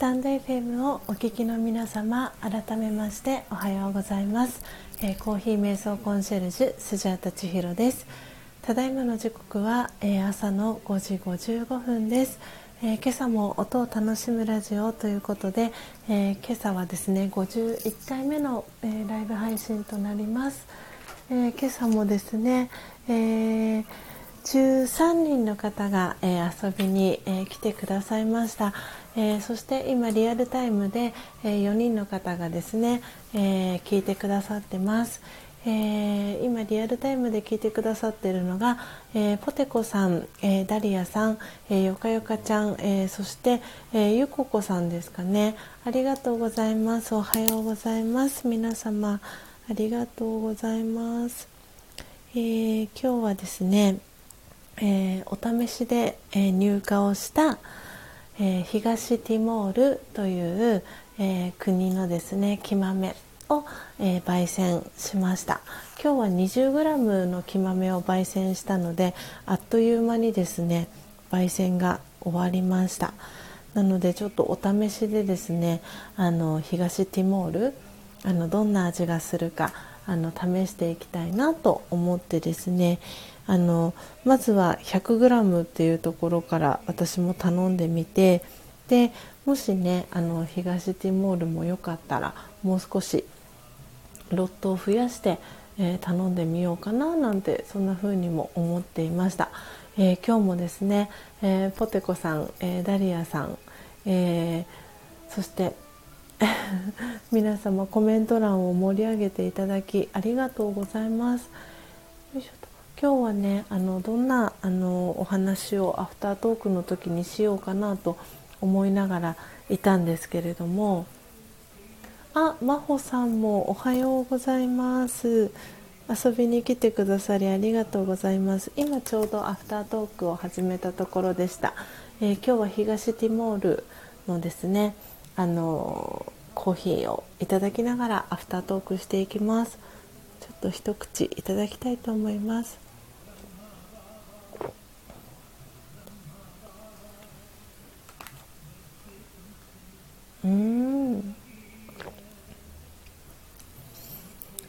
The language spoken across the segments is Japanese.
タンド FM をお聞きの皆様改めましておはようございます、えー、コーヒー瞑想コンシェルジュスジャータ千尋です。ただいまの時刻は、えー、朝の5時55分です、えー、今朝も音を楽しむラジオということで、え今朝はですね51回目の、えライブ配信となります、え今朝もですね、え13人の方が、え遊びに、え来てくださいました、えー、そして今リアルタイムで、えー、4人の方がですね、えー、聞いてくださってます、えー、今リアルタイムで聞いてくださってるのが、えー、ポテコさん、えー、ダリアさん、えー、よかよかちゃん、えー、そして、えー、ゆここさんですかね。ありがとうございます。おはようございます。皆様ありがとうございます、えー、今日はですね、えー、お試しで、えー、入荷をしたえー、東ティモールという、え、国のですね木豆を、え、焙煎しました。今日は 20g の木豆を焙煎したのであっという間にですね焙煎が終わりました。なのでちょっとお試しでですねあの東ティモールあのどんな味がするかあの試していきたいなと思ってですねあのまずは 100g っていうところから私も頼んでみてでもしねあの東ティモールもよかったらもう少しロットを増やして、えー、頼んでみようかななんてそんな風にも思っていました、えー、今日もですね、えー、ポテコさん、えダリアさん、えそして 皆様コメント欄を盛り上げていただきありがとうございます。今日はねあのどんなあのお話をアフタートークの時にしようかなと思いながらいたんですけれどもあ真帆さんもおはようございます。遊びに来てくださりありがとうございます。今ちょうどアフタートークを始めたところでした、えー、今日は東ティモールのですねあのコーヒーをいただきながらアフタートークしていきます。ちょっと一口いただきたいと思います。うん。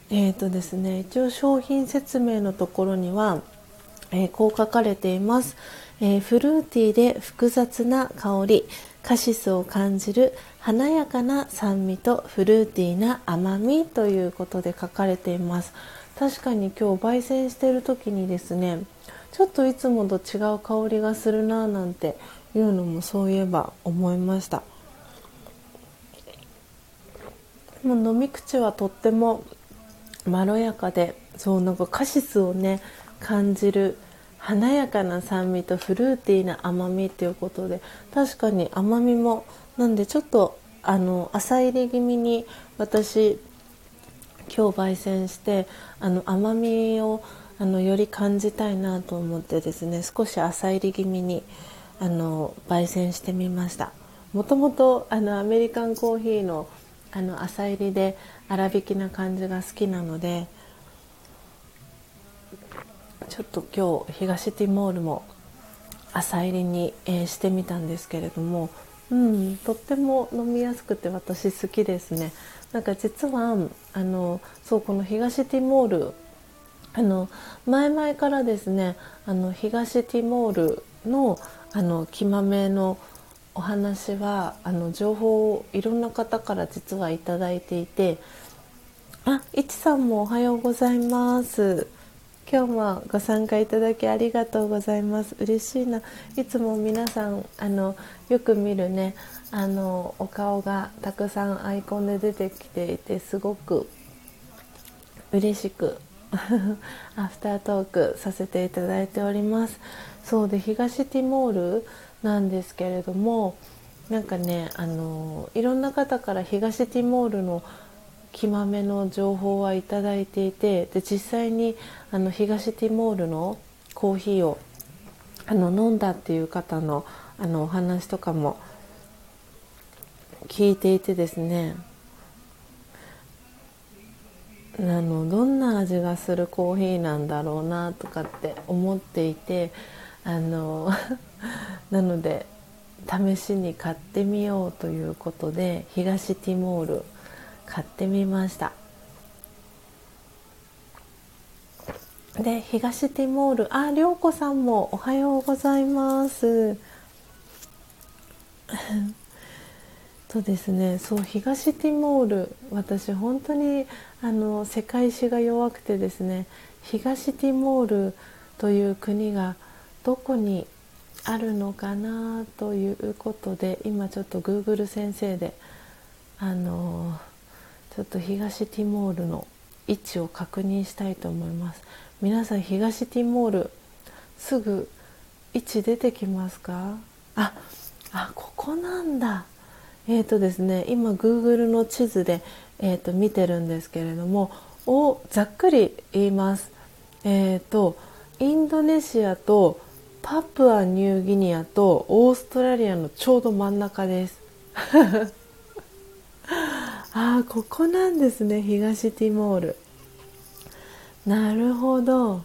えーとですね、一応商品説明のところには、えー、こう書かれています、えー、フルーティーで複雑な香りカシスを感じる華やかな酸味とフルーティーな甘みということで書かれています。確かに今日焙煎してる時にですねちょっといつもと違う香りがするなぁなんていうのもそういえば思いました。もう飲み口はとってもまろやかでそうなんかカシスをね感じる華やかな酸味とフルーティーな甘みっていうことで確かに甘みもなんでちょっとあの浅入り気味に私今日焙煎してあの甘みをあのより感じたいなと思ってですね少し浅入り気味にあの焙煎してみました。もともとあのアメリカンコーヒーのあの浅入りで粗挽きな感じが好きなのでちょっと今日東ティモールも浅入りに、えー、してみたんですけれども、うん、とっても飲みやすくて私好きですね。なんか実はあのそうこの東ティモールあの前々からですねあの東ティモールのあの木豆のお話はあの情報をいろんな方から実はいただいていてあいちさんもおはようございます。今日もご参加いただきありがとうございます。嬉しいな。いつも皆さんあのよく見るねあのお顔がたくさんアイコンで出てきていてすごく嬉しくアフタートークさせていただいております。そうで東ティモールなんですけれどもなんかねあのいろんな方から東ティモールの木豆の情報はいただいていてで実際にあの東ティモールのコーヒーをあの飲んだっていう方のあのお話とかも聞いていてですね。あのどんな味がするコーヒーなんだろうなとかって思っていてあの なので試しに買ってみようということで東ティモール買ってみました。で東ティモールあ涼子さんもおはようございます。とですね。そう東ティモール私本当にあの世界史が弱くてですね東ティモールという国がどこにあるのかなということで今ちょっと Google 先生であのちょっと東ティモールの位置を確認したいと思います。皆さん東ティモールすぐ位置出てきますか？ああここなんだ。えーとですね今 Google の地図で、えーと見てるんですけれどもをざっくり言います。えーとインドネシアとパプアニューギニアとオーストラリアのちょうど真ん中です。ああここなんですね東ティモール。なるほど。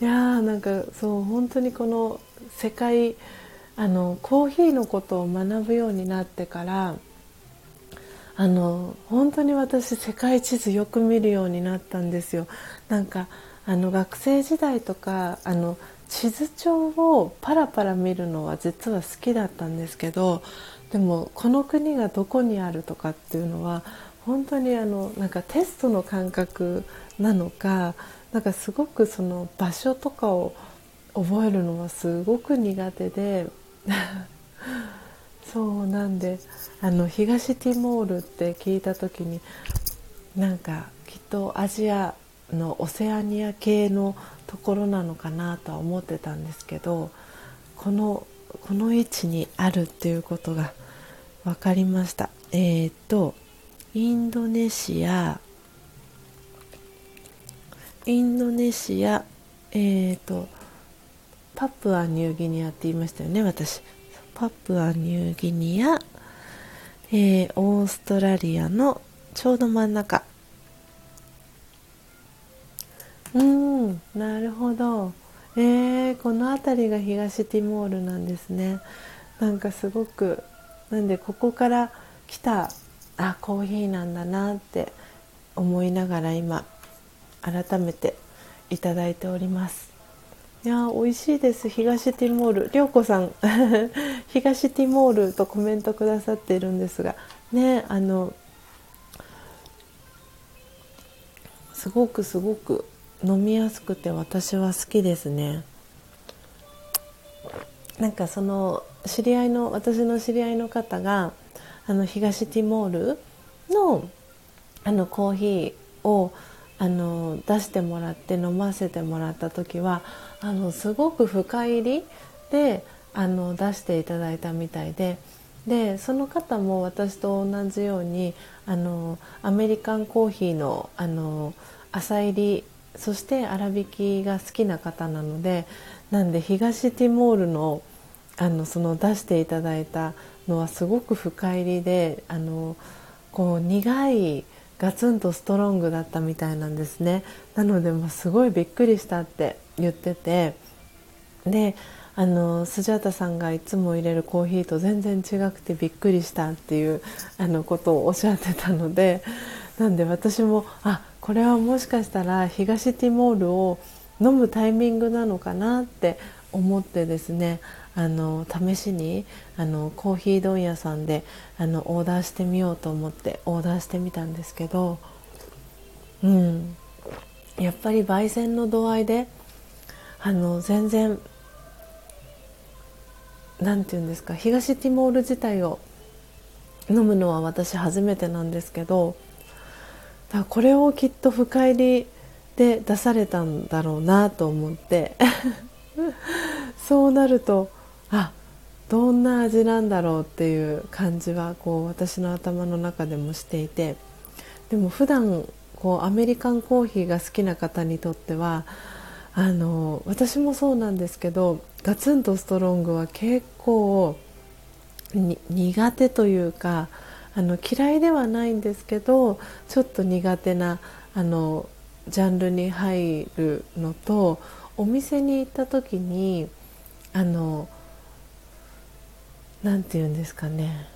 いやーなんかそう本当にこの世界あのコーヒーのことを学ぶようになってからあの本当に私世界地図よく見るようになったんですよ。なんかあの学生時代とかあの地図帳をパラパラ見るのは実は好きだったんですけどでもこの国がどこにあるとかっていうのは本当にあのなんかテストの感覚なのかなんかすごくその場所とかを覚えるのはすごく苦手で そうなんであの東ティモールって聞いた時になんかきっとアジアのオセアニア系のところなのかなとは思ってたんですけどこのこの位置にあるっていうことが分かりました。えっ、とインドネシア。インドネシアえっ、とパプアニューギニアって言いましたよね私。パプアニューギニア、えー、オーストラリアのちょうど真ん中。うんなるほど。えー、この辺りが東ティモールなんですね。なんかすごくなんでここから来たあコーヒーなんだなって思いながら今改めていただいております。いや美味しいです。東ティモール。涼子さん。東ティモールとコメントくださっているんですが。ねあのすごくすごく飲みやすくて私は好きですね。なんかその知り合いの私の知り合いの方があの東ティモールのあのコーヒーをあの出してもらって飲ませてもらった時はあのすごく深入りであの出していただいたみたいででその方も私と同じようにあのアメリカンコーヒーのあの朝入りそして粗挽きが好きな方なのでなんで東ティモールのあのその出していただいたのはすごく深入りであのこう苦いガツンとストロングだったみたいなんですね。なので、もすごいびっくりしたって言ってて。であのスジャータさんがいつも入れるコーヒーと全然違くてびっくりしたっていうあのことをおっしゃってたので。なんで私もあこれはもしかしたら東ティモールを飲むタイミングなのかなって思ってですねあの試しにあのコーヒー問屋さんであのオーダーしてみようと思ってオーダーしてみたんですけど、うん、やっぱり焙煎の度合いであの全然何て言うんですか東ティモール自体を飲むのは私初めてなんですけどだこれをきっと深入りで出されたんだろうなと思って そうなるとあどんな味なんだろうっていう感じはこう私の頭の中でもしていてでも普段こうアメリカンコーヒーが好きな方にとってはあの私もそうなんですけどガツンとストロングは結構苦手というかあの嫌いではないんですけどちょっと苦手なあのジャンルに入るのとお店に行った時にあの何て言うんですかね。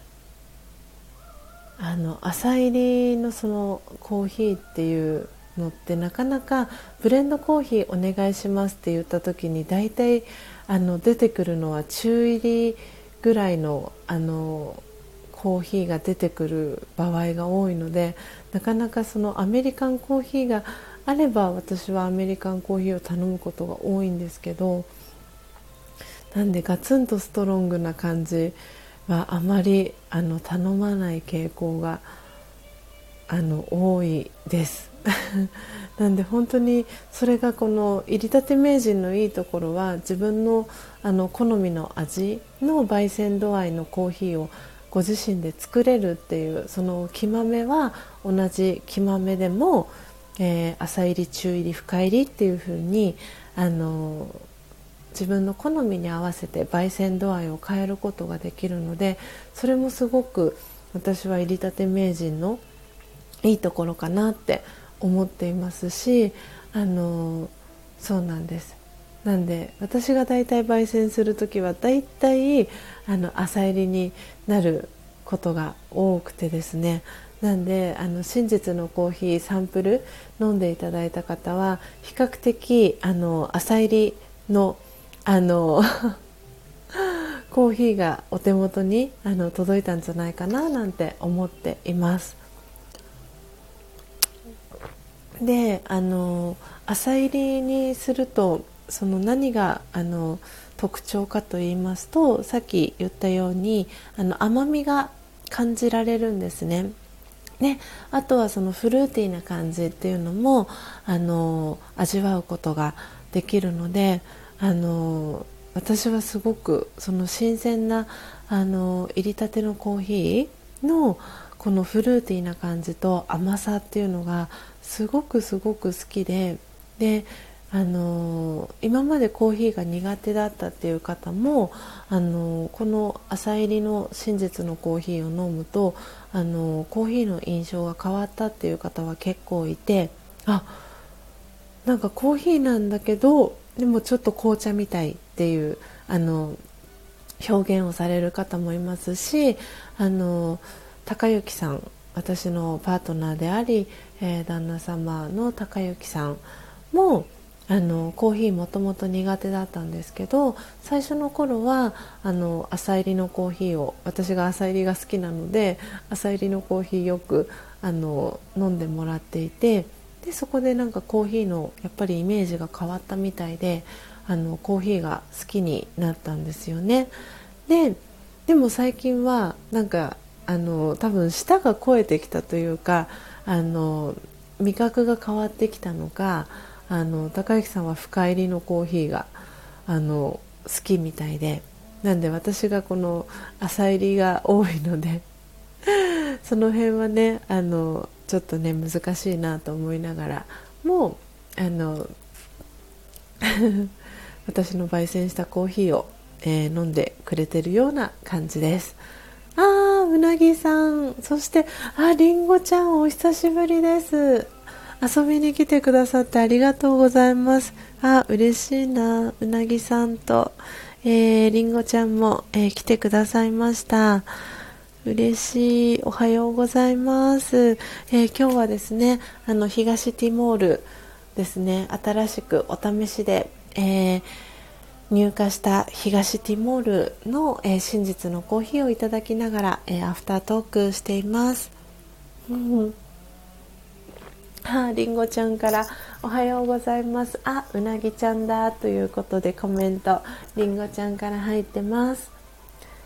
あの朝入りのそのコーヒーっていうのってなかなかブレンドコーヒーお願いしますって言った時に大体あの出てくるのは中入りぐらいのあのコーヒーが出てくる場合が多いのでなかなかそのアメリカンコーヒーがあれば私はアメリカンコーヒーを頼むことが多いんですけどなんでガツンとストロングな感じはあまりあの頼まない傾向があの多いです。なんで本当にそれがこの入りたて名人のいいところは自分のあの好みの味の焙煎度合いのコーヒーをご自身で作れるっていうその木豆は同じ木豆でも、えー、朝入り中入り深入りっていう風にあの自分の好みに合わせて焙煎度合いを変えることができるのでそれもすごく私は入りたて名人のいいところかなって思っていますしあのそうなんですなんで私が大体焙煎する時は大体あの朝入りになることが多くてですねなんであの真実のコーヒーサンプル飲んでいただいた方は比較的あの朝入りのあの コーヒーがお手元にあの届いたんじゃないかななんて思っています。であの朝入りにするとその何があの特徴かと言いますとさっき言ったようにあの甘みが感じられるんですね。ね、あとはそのフルーティーな感じっていうのもあの味わうことができるのであの私はすごくその新鮮なあの入りたてのコーヒーのこのフルーティーな感じと甘さっていうのがすごくすごく好きでであの今までコーヒーが苦手だったっていう方もあのこの朝入りの真実のコーヒーを飲むとあのコーヒーの印象が変わったっていう方は結構いてあなんかコーヒーなんだけどでもちょっと紅茶みたいっていうあの表現をされる方もいますしあの高之さん私のパートナーであり、えー、旦那様の高之さんもあのコーヒーもともと苦手だったんですけど最初の頃はあの朝入りのコーヒーを私が朝入りが好きなので朝入りのコーヒーよくあの飲んでもらっていてでそこでなんかコーヒーのやっぱりイメージが変わったみたいであのコーヒーが好きになったんですよね。ででも最近はなんかあの多分舌が肥えてきたというかあの味覚が変わってきたのかあの高之さんは深入りのコーヒーがあの好きみたいでなんで私がこの浅入りが多いので その辺はねあのちょっとね難しいなと思いながらもうあの 私の焙煎したコーヒーを、えー、飲んでくれてるような感じです。あーうなぎさん。そしてありんごちゃんお久しぶりです。遊びに来てくださってありがとうございます。あ嬉しいなうなぎさんと、えー、りんごちゃんも、えー、来てくださいました。嬉しい。おはようございます。えー、今日はですね、あの、東ティモールですね、新しくお試しで、えー、入荷した東ティモールの、えー、真実のコーヒーをいただきながら、えアフタートークしています。うんは あ、りんごちゃんからおはようございます。あ、うなぎちゃんだということでコメント、りんごちゃんから入ってます。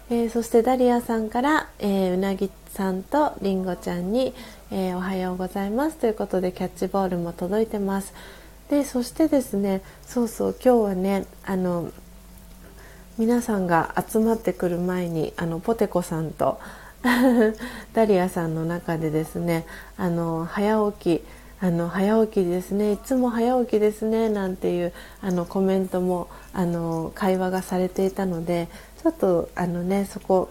えー、そしてダリアさんから、えー、うなぎさんとりんごちゃんに、えー、おはようございますということでキャッチボールも届いてますでそしてですねそうそう今日はねあの皆さんが集まってくる前にあのポテコさんと ダリアさんの中でですねあの早起きあの早起きですねいつも早起きですねなんていうあのコメントもあの会話がされていたのでちょっとあのねそこ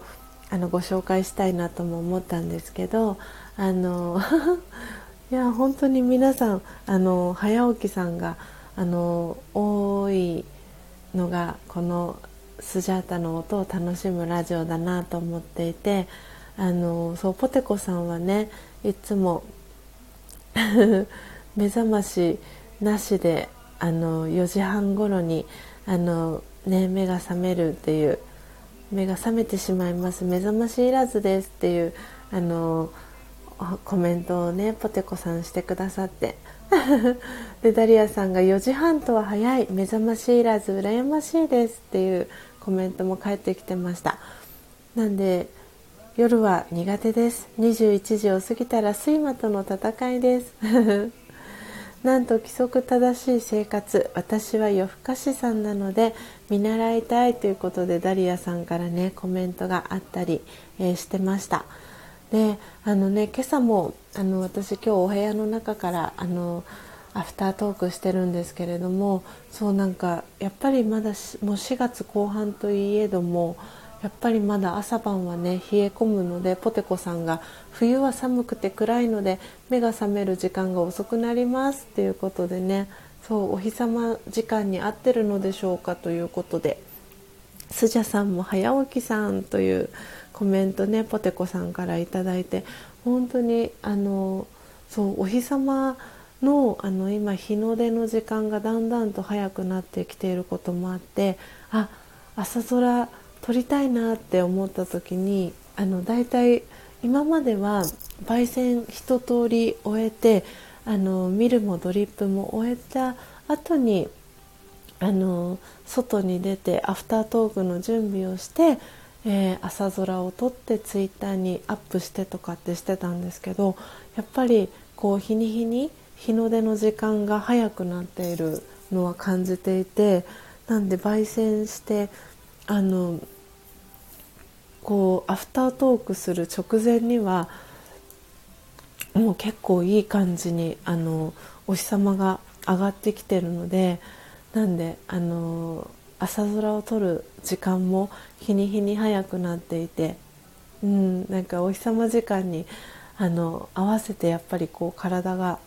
あのご紹介したいなとも思ったんですけどあの いや本当に皆さんあの早起きさんがあの多いのがこのスジャータの音を楽しむラジオだなと思っていてあのそうポテコさんはねいつも 目覚ましなしであの4時半ごろにあの、ね、目が覚めるっていう目が覚めてしまいます。目覚ましいらずですっていうあのコメントをねポテコさんしてくださって。でダリアさんが4時半とは早い。目覚ましいらず羨ましいですっていうコメントも返ってきてました。なんで夜は苦手です。21時を過ぎたら睡魔との戦いです。なんと規則正しい生活。私は夜更かしさんなので見習いたいということでダリアさんからねコメントがあったり、えー、してました。であのね今朝もあの私今日お部屋の中からあのアフタートークしてるんですけれどもそうなんかやっぱりまだもう4月後半といえどもやっぱりまだ朝晩はね冷え込むのでポテコさんが冬は寒くて暗いので目が覚める時間が遅くなりますっていうことでねそうお日様時間に合ってるのでしょうかということでスジャさんも早起きさんというコメントねポテコさんから頂いて本当にあのそうお日様のあの今日の出の時間がだんだんと早くなってきていることもあってあ朝空撮りたいなって思った時にあのだいたい今までは焙煎一通り終えてあのミルもドリップも終えた後にあの外に出てアフタートークの準備をして、えー、朝空を撮ってツイッターにアップしてとかってしてたんですけどやっぱりこう日に日に日の出の時間が早くなっているのは感じていてなんで焙煎してあのこうアフタートークする直前にはもう結構いい感じにあのお日様が上がってきてるのでなんであの朝空を撮る時間も日に日に早くなっていて、うん、なんかお日様時間にあの合わせてやっぱりこう体が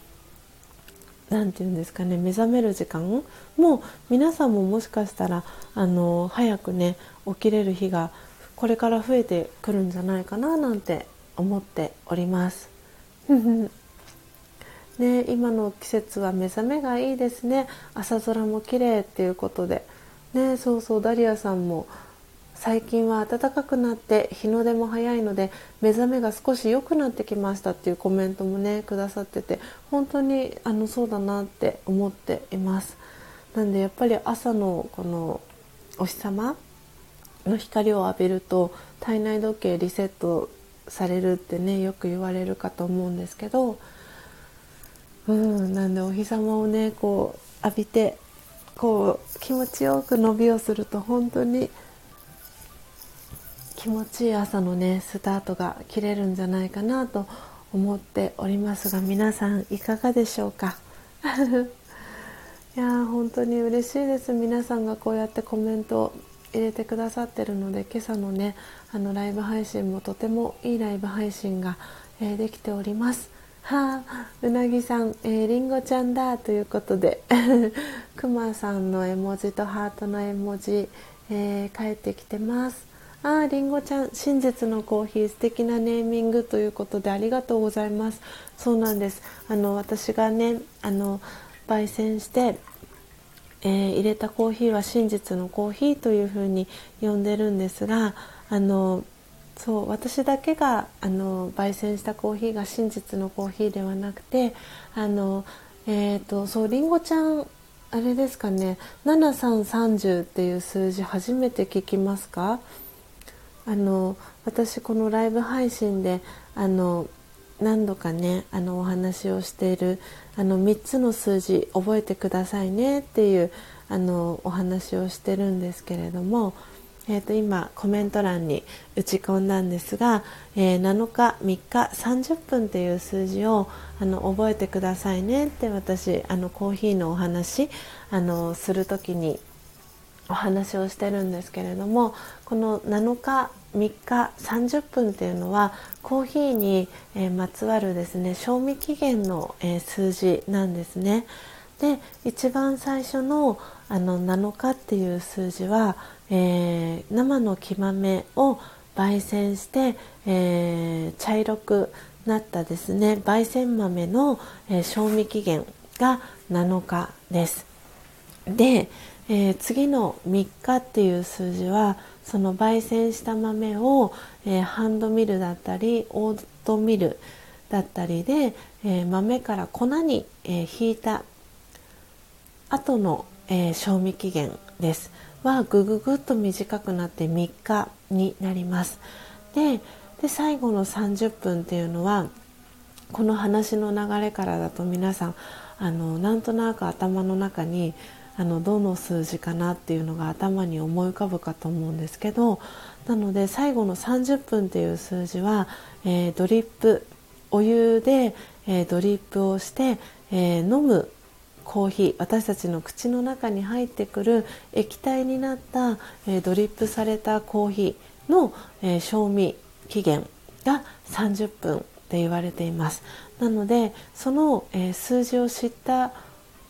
何て言うんですかね目覚める時間も皆さんももしかしたらあの早くね起きれる日がこれから増えてくるんじゃないかななんて思っております。ね、今の季節は目覚めがいいですね朝空も綺麗っていうことで、ね、そうそうダリアさんも最近は暖かくなって日の出も早いので目覚めが少し良くなってきましたっていうコメントもねくださってて本当にあのそうだなって思っています。なんでやっぱり朝のこのお日様の光を浴びると体内時計リセットされるってねよく言われるかと思うんですけどうんなんでお日様をねこう浴びてこう気持ちよく伸びをすると本当に気持ちいい朝のねスタートが切れるんじゃないかなと思っておりますが皆さんいかがでしょうか？いや本当に嬉しいです。皆さんがこうやってコメントを入れてくださってるので今朝のねあのライブ配信もとてもいいライブ配信が、えー、できております。はあ、うなぎさん、えー、りんごちゃんだということで くまさんの絵文字とハートの絵文字、えー、返ってきてます。ありんごちゃん真実のコーヒー素敵なネーミングということでありがとうございます。そうなんです。あの私がねあの焙煎して、えー、入れたコーヒーは真実のコーヒーというふうに呼んでるんですがあのそう私だけがあの焙煎したコーヒーが真実のコーヒーではなくてあのえーと、そうりんごちゃんあれですかね7330っていう数字初めて聞きますか？あの私このライブ配信であの何度かねあのお話をしているあの3つの数字覚えてくださいねっていうあのお話をしてるんですけれども、えー、と今コメント欄に打ち込んだんですが、えー、7日3日30分っていう数字をあの覚えてくださいねって私あのコーヒーのお話あのする時にお話をしてるんですけれどもこの7日3日30分っていうのはコーヒーに、えまつわるですね賞味期限の、え数字なんですね。で一番最初のあの7日っていう数字は、えー、生の木豆を焙煎して、えー、茶色くなったですね焙煎豆の、えー、賞味期限が7日です。で、えー、次の3日っていう数字はその焙煎した豆を、えー、ハンドミルだったりオートミルだったりで、えー、豆から粉に、え引いた後の、え賞味期限ですはぐぐぐっと短くなって3日になります。でで最後の30分っていうのはこの話の流れからだと皆さんあのなんとなく頭の中にあのどの数字かなっていうのが頭に思い浮かぶかと思うんですけどなので最後の30分っていう数字は、えー、ドリップお湯で、えー、ドリップをして、えー、飲むコーヒー私たちの口の中に入ってくる液体になった、えドリップされたコーヒーの、え賞味期限が30分って言われていますなのでその、え数字を知った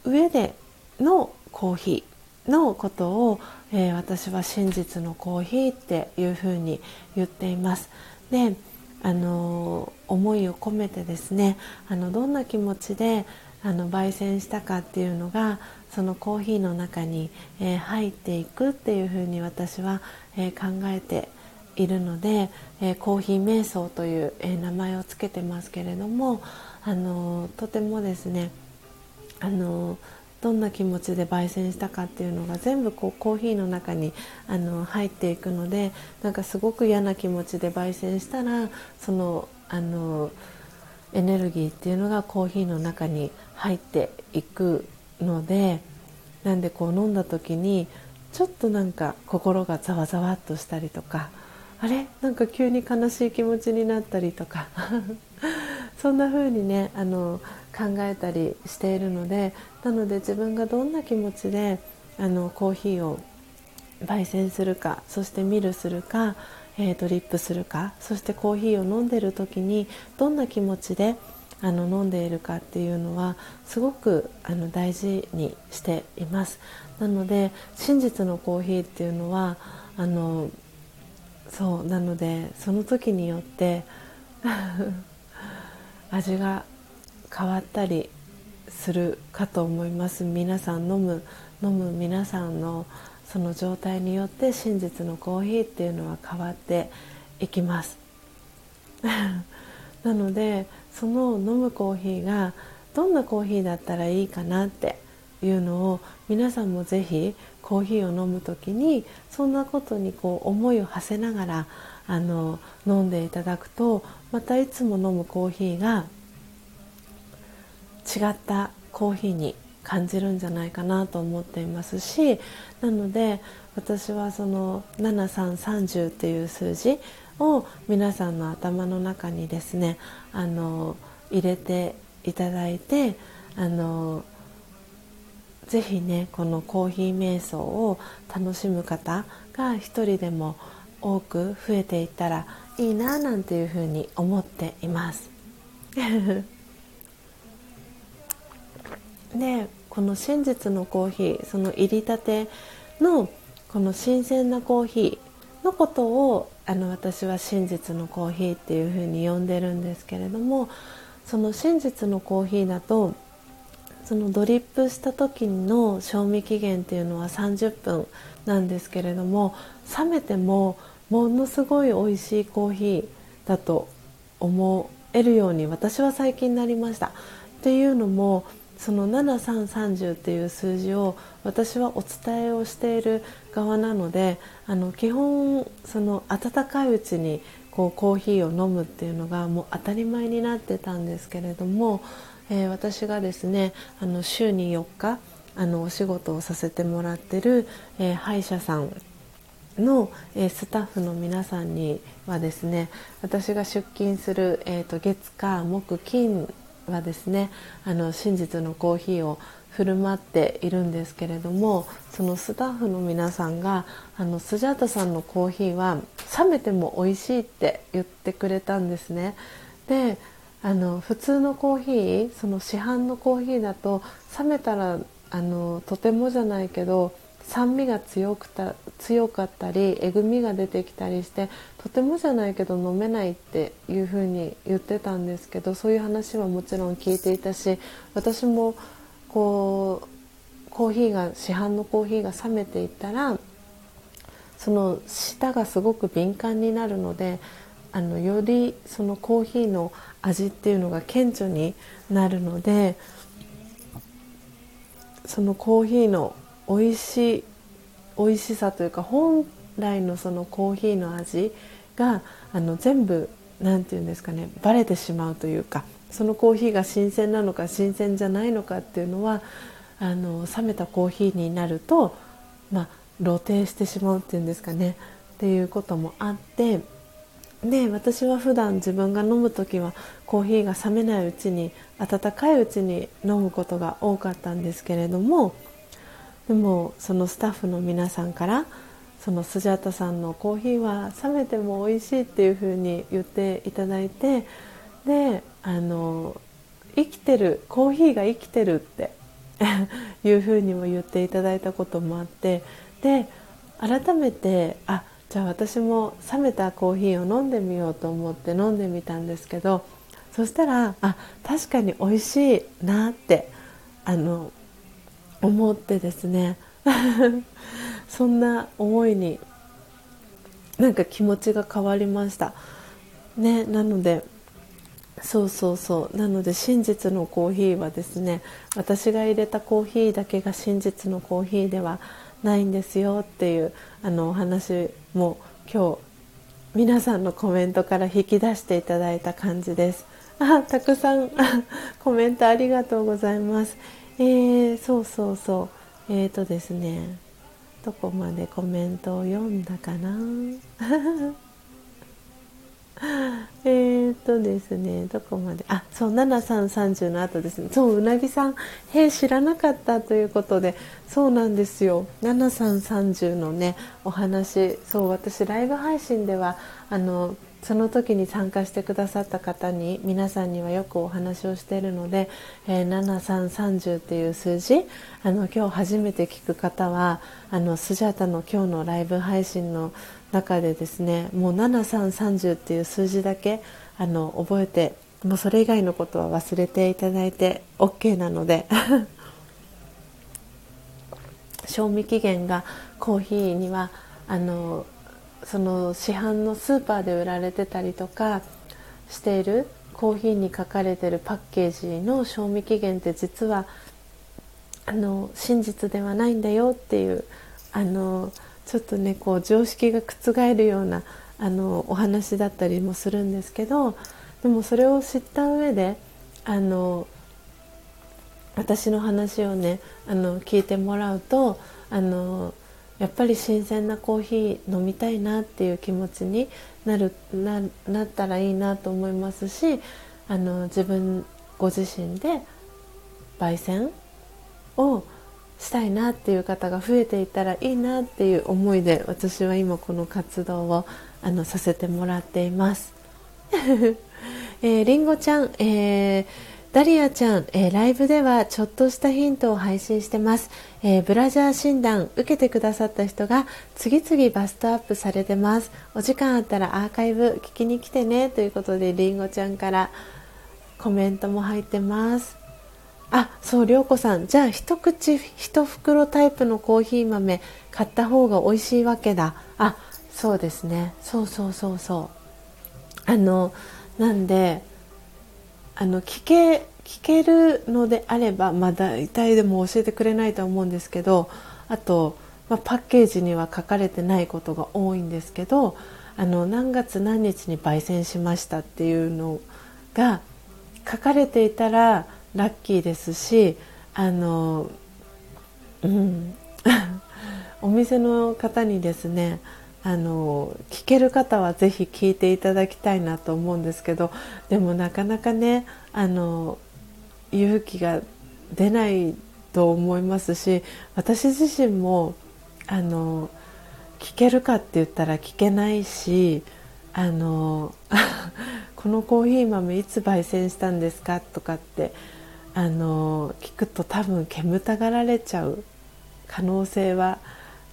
上でのコーヒーのことを、えー、私は真実のコーヒーっていうふうに言っています。であの思いを込めてですねあのどんな気持ちであの焙煎したかっていうのがそのコーヒーの中に、えー、入っていくっていうふうに私は、えー、考えているので、え、コーヒー瞑想という、え名前をつけてますけれどもあのとてもですねあのどんな気持ちで焙煎したかっていうのが全部こうコーヒーの中にあの入っていくのでなんかすごく嫌な気持ちで焙煎したらそのあのエネルギーっていうのがコーヒーの中に入っていくのでなんでこう飲んだ時にちょっとなんか心がざわざわっとしたりとかあれ？なんか急に悲しい気持ちになったりとか そんな風にねあの考えたりしているのでなので自分がどんな気持ちであのコーヒーを焙煎するかそしてミルするか、えー、ドリップするかそしてコーヒーを飲んでる時にどんな気持ちであの飲んでいるかっていうのはすごくあの大事にしています。なので真実のコーヒーっていうのはあのそうなのでその時によって 味が変わったりするかと思います。皆さん飲む飲む皆さんのその状態によって真実のコーヒーっていうのは変わっていきます。なのでその飲むコーヒーがどんなコーヒーだったらいいかなっていうのを皆さんもぜひコーヒーを飲む時にそんなことにこう思いを馳せながらあの飲んでいただくとまたいつも飲むコーヒーが違ったコーヒーに感じるんじゃないかなと思っていますしなので私はその7330っていう数字を皆さんの頭の中にですねあの入れていただいてあのぜひねこのコーヒー瞑想を楽しむ方が一人でも多く増えていったらいいななんていうふうに思っています。でこの真実のコーヒーその入りたてのこの新鮮なコーヒーのことをあの私は真実のコーヒーっていうふうに呼んでるんですけれどもその真実のコーヒーだとそのドリップした時の賞味期限っていうのは30分なんですけれども冷めてもものすごい美味しいコーヒーだと思えるように私は最近なりました。っていうのもその7330っていう数字を私はお伝えをしている側なのであの基本その温かいうちにこうコーヒーを飲むっていうのがもう当たり前になってたんですけれども、えー、私がですねあの週に4日あのお仕事をさせてもらってる、えー、歯医者さんの、えー、スタッフの皆さんにはですね私が出勤する、えーと月火木金はですねあの真実のコーヒーを振る舞っているんですけれどもそのスタッフの皆さんがあのスジャータさんのコーヒーは冷めても美味しいって言ってくれたんですね。であの普通のコーヒーその市販のコーヒーだと冷めたらあのとてもじゃないけど酸味が強くた強かったりえぐみが出てきたりしてとてもじゃないけど飲めないっていうふうに言ってたんですけどそういう話はもちろん聞いていたし私もこうコーヒーが市販のコーヒーが冷めていったらその舌がすごく敏感になるのであのよりそのコーヒーの味っていうのが顕著になるのでそのコーヒーの美味しい美味しさというか本来のそのコーヒーの味があの全部何て言うんですかねバレてしまうというかそのコーヒーが新鮮なのか新鮮じゃないのかっていうのはあの冷めたコーヒーになると、まあ、露呈してしまうっていうんですかねっていうこともあってで私は普段自分が飲む時はコーヒーが冷めないうちに温かいうちに飲むことが多かったんですけれどもでもそのスタッフの皆さんからそのスジャータさんのコーヒーは冷めても美味しいっていうふうに言っていただいてであの生きてるコーヒーが生きてるって いうふうにも言っていただいたこともあってで改めてあじゃあ私も冷めたコーヒーを飲んでみようと思って飲んでみたんですけどそしたらあ確かに美味しいなってあの思ってですね。そんな思いになんか気持ちが変わりました。ねなのでそうそうそう。なので真実のコーヒーはですね私が入れたコーヒーだけが真実のコーヒーではないんですよっていうあのお話も今日皆さんのコメントから引き出していただいた感じです。あたくさん コメントありがとうございます。えー、そうそうそう。えーとですね。どこまでコメントを読んだかな？えっとですね。どこまで？あそう7330の後ですね。そううなぎさん「へえ知らなかった」ということで。そうなんですよ。7330のねお話。そう私ライブ配信ではあのその時に参加してくださった方に皆さんにはよくお話をしているので、えー、7330っていう数字あの今日初めて聞く方はあのスジャータの今日のライブ配信の中でですねもう7330っていう数字だけあの覚えてもうそれ以外のことは忘れていただいて OK なので 賞味期限がコーヒーにはあのその市販のスーパーで売られてたりとかしているコーヒーに書かれてるパッケージの賞味期限って実はあの真実ではないんだよっていうあのちょっとねこう常識が覆るようなあのお話だったりもするんですけどでもそれを知った上であの私の話をねあの聞いてもらうとあのやっぱり新鮮なコーヒー飲みたいなっていう気持ちになるななったらいいなと思いますしあの自分ご自身で焙煎をしたいなっていう方が増えていたらいいなっていう思いで私は今この活動をあのさせてもらっています。えー、りんごちゃん、えーダリアちゃん、えー、ライブではちょっとしたヒントを配信してます、えー、ブラジャー診断受けてくださった人が次々バストアップされてます。お時間あったらアーカイブ聞きに来てね。ということでりんごちゃんからコメントも入ってます。あそう涼子さん。じゃあ一口一袋タイプのコーヒー豆買った方が美味しいわけだ。あそうですね。そうそうそうそう。あのなんであの聞け聞けるのであれば、まあ、大体でも教えてくれないと思うんですけどあと、まあ、パッケージには書かれてないことが多いんですけどあの何月何日に焙煎しましたっていうのが書かれていたらラッキーですしあの、うん、お店の方にですねあの聞ける方はぜひ聞いていただきたいなと思うんですけどでもなかなかねあの勇気が出ないと思いますし私自身もあの聞けるかって言ったら聞けないしあの このコーヒー豆いつ焙煎したんですかとかってあの聞くと多分煙たがられちゃう可能性は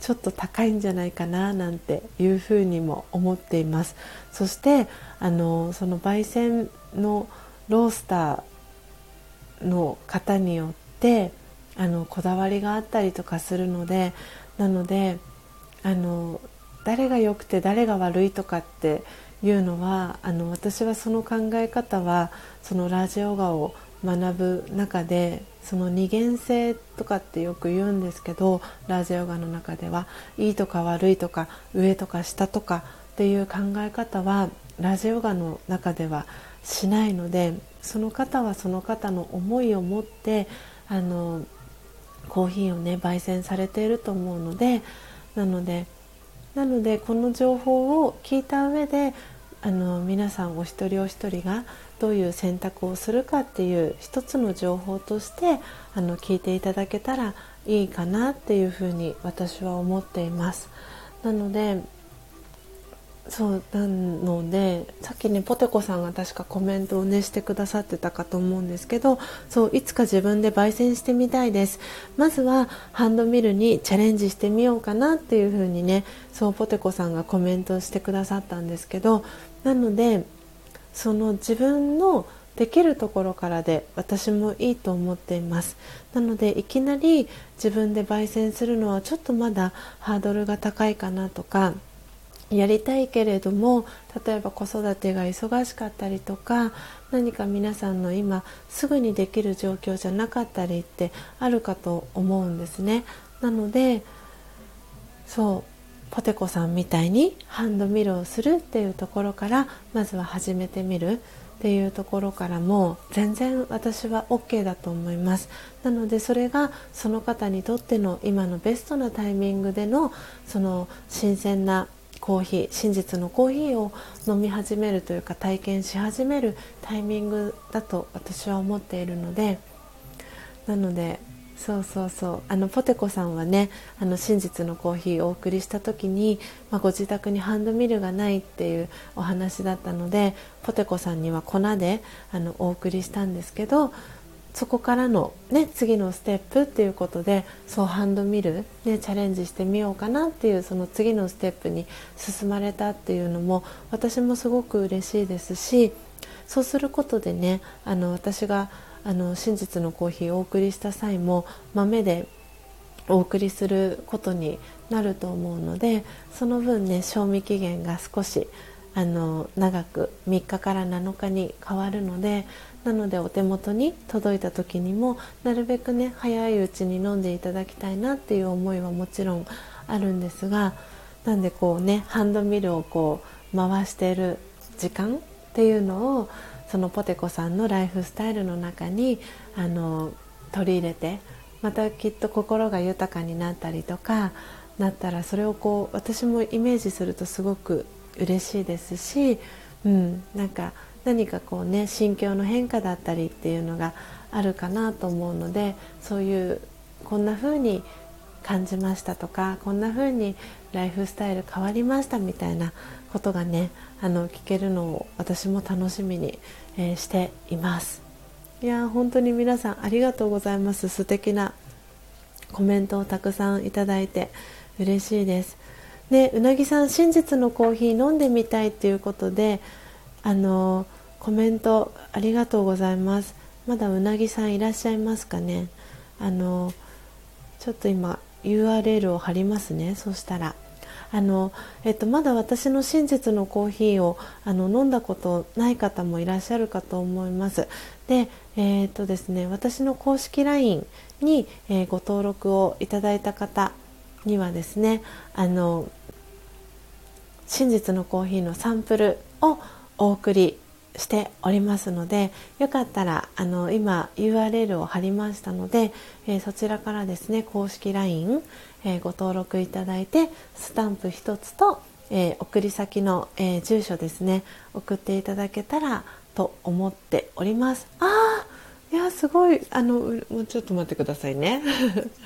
ちょっと高いんじゃないかななんていうふうにも思っています。そしてあのその焙煎のロースターの方によってあのこだわりがあったりとかするのでなのであの誰が良くて誰が悪いとかっていうのはあの私はその考え方はそのラジオガを学ぶ中でその二元性とかってよく言うんですけどラージヨガの中ではいいとか悪いとか上とか下とかっていう考え方はラージヨガの中ではしないのでその方はその方の思いを持ってあのコーヒーをね焙煎されていると思うのでなのでなのでこの情報を聞いた上であの皆さんお一人お一人がどういう選択をするかっていう一つの情報としてあの聞いていただけたらいいかなっていうふうに私は思っています。なのでそうなのでさっきねポテコさんが確かコメントをねしてくださってたかと思うんですけどそういつか自分で焙煎してみたいですまずはハンドミルにチャレンジしてみようかなっていう風にねそうポテコさんがコメントしてくださったんですけどなのでその自分のできるところからで私もいいと思っています。なのでいきなり自分で焙煎するのはちょっとまだハードルが高いかなとかやりたいけれども例えば子育てが忙しかったりとか何か皆さんの今すぐにできる状況じゃなかったりってあるかと思うんですね。なのでそポテコさんみたいにハンドミルをするっていうところからまずは始めてみるっていうところからも全然私は OK だと思います。なのでそれがその方にとっての今のベストなタイミングでのその新鮮なコーヒー真実のコーヒーを飲み始めるというか体験し始めるタイミングだと私は思っているのでなのでそうそうそう。あのポテコさんはねあの真実のコーヒーをお送りした時に、まあ、ご自宅にハンドミルがないっていうお話だったのでポテコさんには粉であのお送りしたんですけどそこからの、ね、次のステップっていうことでそうハンドミル、ね、チャレンジしてみようかなっていうその次のステップに進まれたっていうのも私もすごく嬉しいですしそうすることでねあの私があの真実のコーヒーをお送りした際も豆でお送りすることになると思うのでその分ね賞味期限が少しあの長く3日から7日に変わるのでなのでお手元に届いた時にもなるべくね早いうちに飲んでいただきたいなっていう思いはもちろんあるんですがなんでこうねハンドミルをこう回してる時間っていうのをそのポテコさんのライフスタイルの中にあの取り入れてまたきっと心が豊かになったりとかなったらそれをこう私もイメージするとすごく嬉しいですし、うん、なんか何かこうね心境の変化だったりっていうのがあるかなと思うのでそういうこんな風に感じましたとかこんな風にライフスタイル変わりましたみたいなことがねあの聞けるのを私も楽しみに、えー、しています。いや本当に皆さんありがとうございます。素敵なコメントをたくさんいただいて嬉しいです。でうなぎさん真実のコーヒー飲んでみたいっていうことであのコメントありがとうございます。まだうなぎさんいらっしゃいますかね。あのちょっと今 URL を貼りますね。そしたら。あの、えっと、まだ私の真実のコーヒーをあの飲んだことない方もいらっしゃるかと思います。で,、えー、っとですね、私の公式 LINE に、えー、ご登録をいただいた方にはですねあの真実のコーヒーのサンプルをお送りしておりますのでよかったらあの今 URL を貼りましたので、えー、そちらからですね公式 LINE、えー、ご登録いただいてスタンプ1つと、えー、送り先の、え住所ですね送っていただけたらと思っております。あーいやすごいあのもうちょっと待ってくださいね。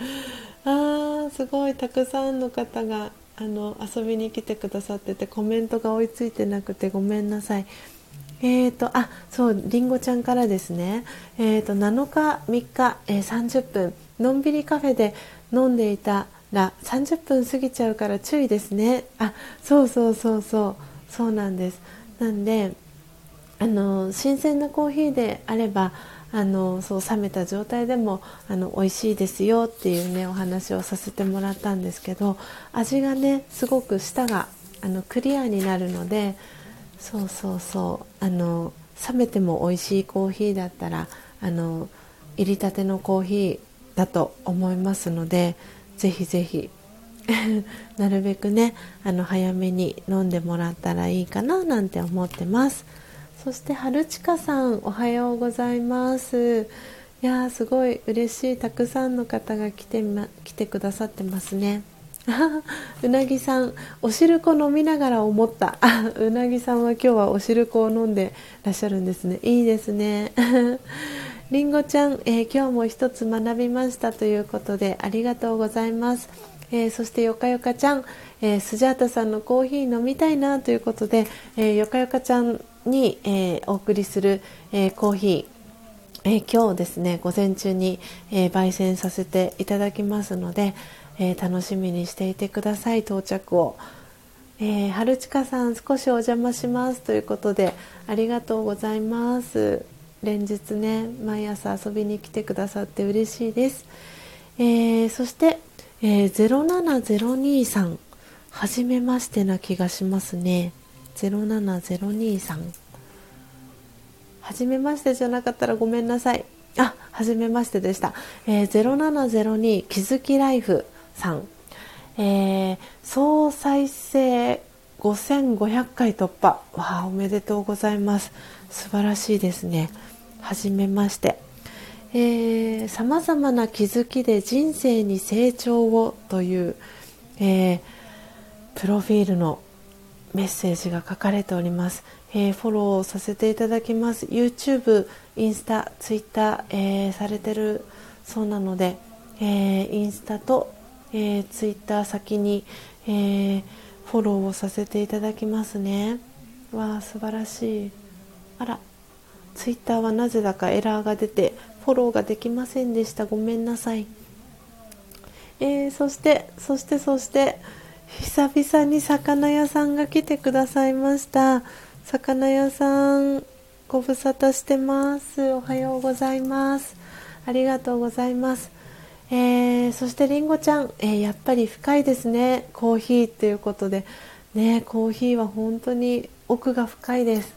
あーすごいたくさんの方があの遊びに来てくださっててコメントが追いついてなくてごめんなさい。えーと、あそうりんごちゃんからですね、えーと、7日3日、えー、30分のんびりカフェで飲んでいたら30分過ぎちゃうから注意ですね。あそうそうそうそう。そうなんです。なんであの新鮮なコーヒーであればあのそう冷めた状態でもあの美味しいですよっていうねお話をさせてもらったんですけど味がねすごく舌があのクリアになるのでそうそうそう。あの冷めても美味しいコーヒーだったらあの入りたてのコーヒーだと思いますのでぜひぜひ なるべくねあの早めに飲んでもらったらいいかななんて思ってます。そして春近さんおはようございます。いやーすごい嬉しい。たくさんの方が来て,、ま、来てくださってますね。うなぎさんお汁粉飲みながら思った。うなぎさんは今日はお汁粉を飲んでらっしゃるんですね。いいですね。りんごちゃん、えー、今日も一つ学びましたということでありがとうございます、えー、そしてよかよかちゃん、えー、スジャータさんのコーヒー飲みたいなということで、えよかよかちゃんに、え、お送りする、え、コーヒー、えー、今日ですね午前中に、え焙煎させていただきますので、え楽しみにしていてください到着を。えー、春近さん少しお邪魔しますということでありがとうございます。連日ね毎朝遊びに来てくださって嬉しいです、えー、そして、えー、07023さん初めましてな気がしますね。07023はじめましてじゃなかったらごめんなさい。あはじめましてでした、えー、0702気づきライフ。さん、えー、総再生5500回突破。わあおめでとうございます。素晴らしいですね。はじめまして。さまざまな気づきで人生に成長をという、えー、プロフィールのメッセージが書かれております、えー、フォローさせていただきます。YouTube、インスタ、ツイッター、えー、されてるそうなので、えー、インスタと、えー、ツイッター先に、えー、フォローをさせていただきますね。わあ素晴らしい。あらツイッターはなぜだかエラーが出てフォローができませんでした。ごめんなさい、えー、そしてそしてそして久々に魚屋さんが来てくださいました。魚屋さんご無沙汰してます。おはようございます。ありがとうございます。えー、そしてりんごちゃん、えー、やっぱり深いですね。コーヒーということで。ねコーヒーは本当に奥が深いです。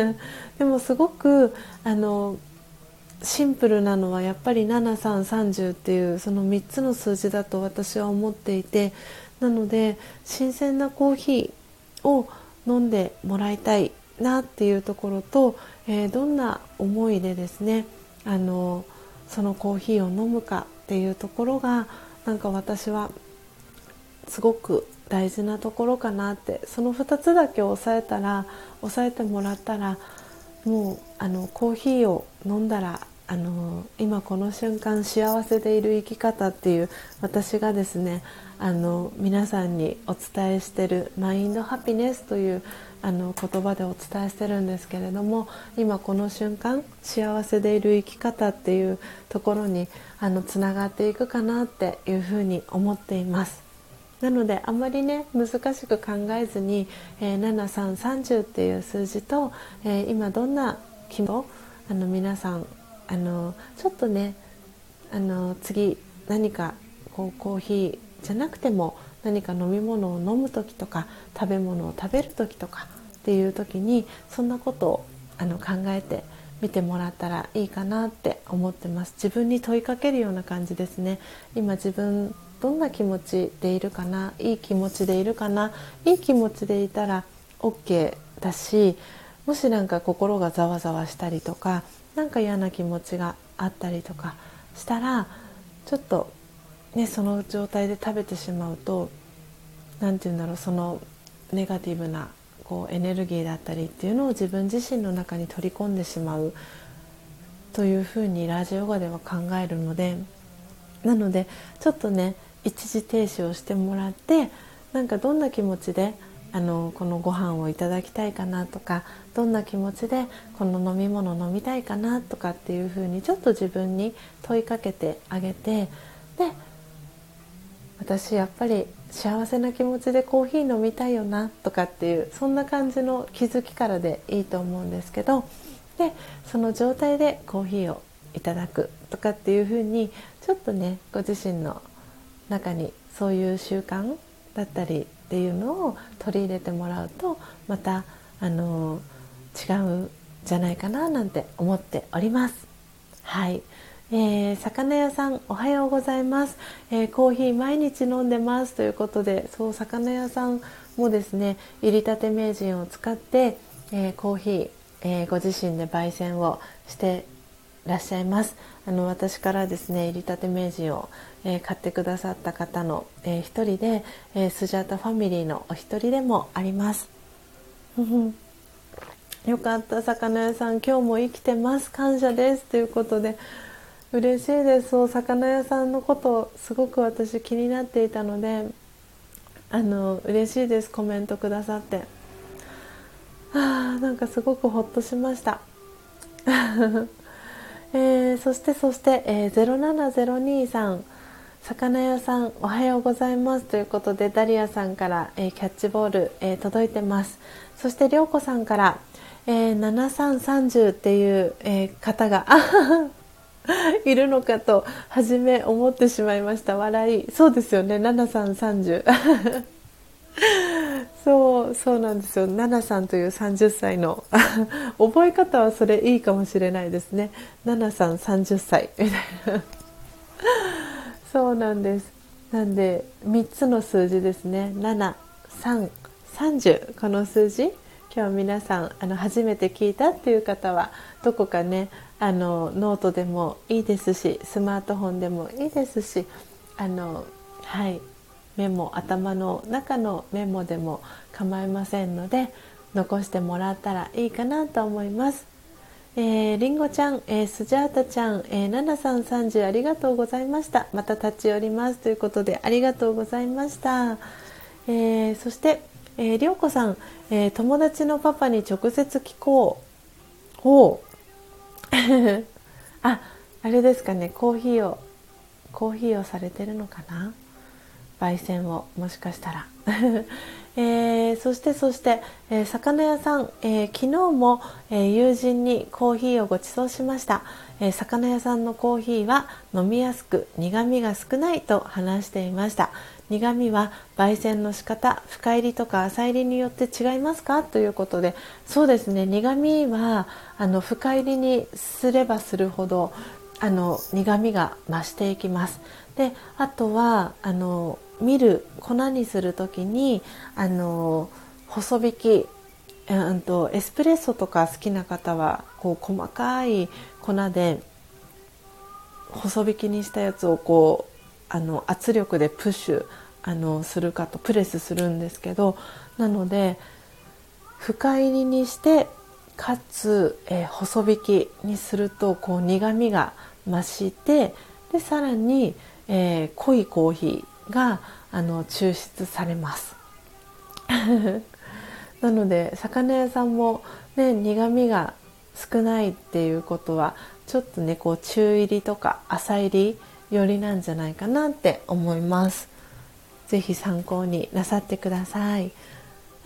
でもすごくあのシンプルなのはやっぱり7330っていうその3つの数字だと私は思っていて。なので新鮮なコーヒーを飲んでもらいたいなっていうところと、えー、どんな思いでですねあのそのコーヒーを飲むかっていうところがなんか私はすごく大事なところかなってその2つだけ押さえたら押さえてもらったらもうあのコーヒーを飲んだらあの今この瞬間幸せでいる生き方っていう私がですねあの皆さんにお伝えしてるマインドハピネスというあの言葉でお伝えしてるんですけれども今この瞬間幸せでいる生き方っていうところにあのつながっていくかなっていうふうに思っています。なのであまりね難しく考えずに、えー、7330っていう数字と、えー、今どんな気分あの皆さんあのちょっとねあの次何かこうコーヒーじゃなくても何か飲み物を飲む時とか食べ物を食べる時とかっていう時にそんなことをあの考えてみてもらったらいいかなって思ってます。自分に問いかけるような感じですね。今自分どんな気持ちでいるかな？いい気持ちでいるかな？いい気持ちでいたら OK だしもし何か心がざわざわしたりとか何か嫌な気持ちがあったりとかしたらちょっと、ね、その状態で食べてしまうと何て言うんだろうそのネガティブなこうエネルギーだったりっていうのを自分自身の中に取り込んでしまうというふうにラジオガでは考えるのでなのでちょっとね一時停止をしてもらってなんかどんな気持ちであのこのご飯をいただきたいかなとかどんな気持ちでこの飲み物飲みたいかなとかっていうふうにちょっと自分に問いかけてあげてで私やっぱり幸せな気持ちでコーヒー飲みたいよなとかっていうそんな感じの気づきからでいいと思うんですけどでその状態でコーヒーをいただくとかっていうふうにちょっとねご自身の中にそういう習慣だったりっていうのを取り入れてもらうとまたあの違うんじゃないかななんて思っております。はい、えー、魚屋さんおはようございます、えー、コーヒー毎日飲んでます。ということでそう魚屋さんもですね入りたて名人を使って、えー、コーヒー、えご自身で焙煎をしてらっしゃいます。あの私からですね入りたて名人を、え、買ってくださった方の、えー、一人で、え、スジャータファミリーのお一人でもあります。よかった魚屋さん。今日も生きてます。感謝です。ということで嬉しいです。そう魚屋さんのことすごく私気になっていたのであの嬉しいです。コメントくださって。あなんかすごくほっとしました。えー、そしてそして、えー、0702さん魚屋さんおはようございます。ということでダリアさんから、えー、キャッチボール、えー、届いてます。そしてりょうこさんから、えー、7330っていう、えー、方がいるのかと初め思ってしまいました。笑い。そうですよね。7330 そうそうなんですよ。ナナさんという30歳の。覚え方はそれいいかもしれないですね。ナナさん30歳みたいなそうなんです。なんで3つの数字ですね。7330この数字今日皆さんあの初めて聞いたっていう方はどこかねあのノートでもいいですしスマートフォンでもいいですしあのはいメモ頭の中のメモでも構いませんので残してもらったらいいかなと思います。えー、りんごちゃん、えー、スジャータちゃん、えー、ナナさん30ありがとうございました。また立ち寄りますということでありがとうございました。えー、そして、えー、りょうこさん、えー、友達のパパに直接聞こう。ほう。あ、あれですかね、コーヒーを、コーヒーをされてるのかな？焙煎をもしかしたら、えー、そしてそして、えー、魚屋さん、えー、昨日も、え友人にコーヒーをご馳走しました、え魚屋さんのコーヒーは飲みやすく苦みが少ないと話していました苦みは焙煎の仕方深入りとか浅入りによって違いますか？ということでそうですね。苦みはあの深入りにすればするほどあの苦みが増していきます。であとはあの見る粉にする時にあの細引きうんとエスプレッソとか好きな方はこう細かい粉で細引きにしたやつをこうあの圧力でプッシュあのするかとプレスするんですけどなので深入りにしてかつ、えー、細引きにするとこう苦みが増してでさらに、えー、濃いコーヒーがあの抽出されます。なので魚屋さんも、ね、苦みが少ないっていうことはちょっとねこう中入りとか浅入り寄りなんじゃないかなって思います。是非参考になさってください。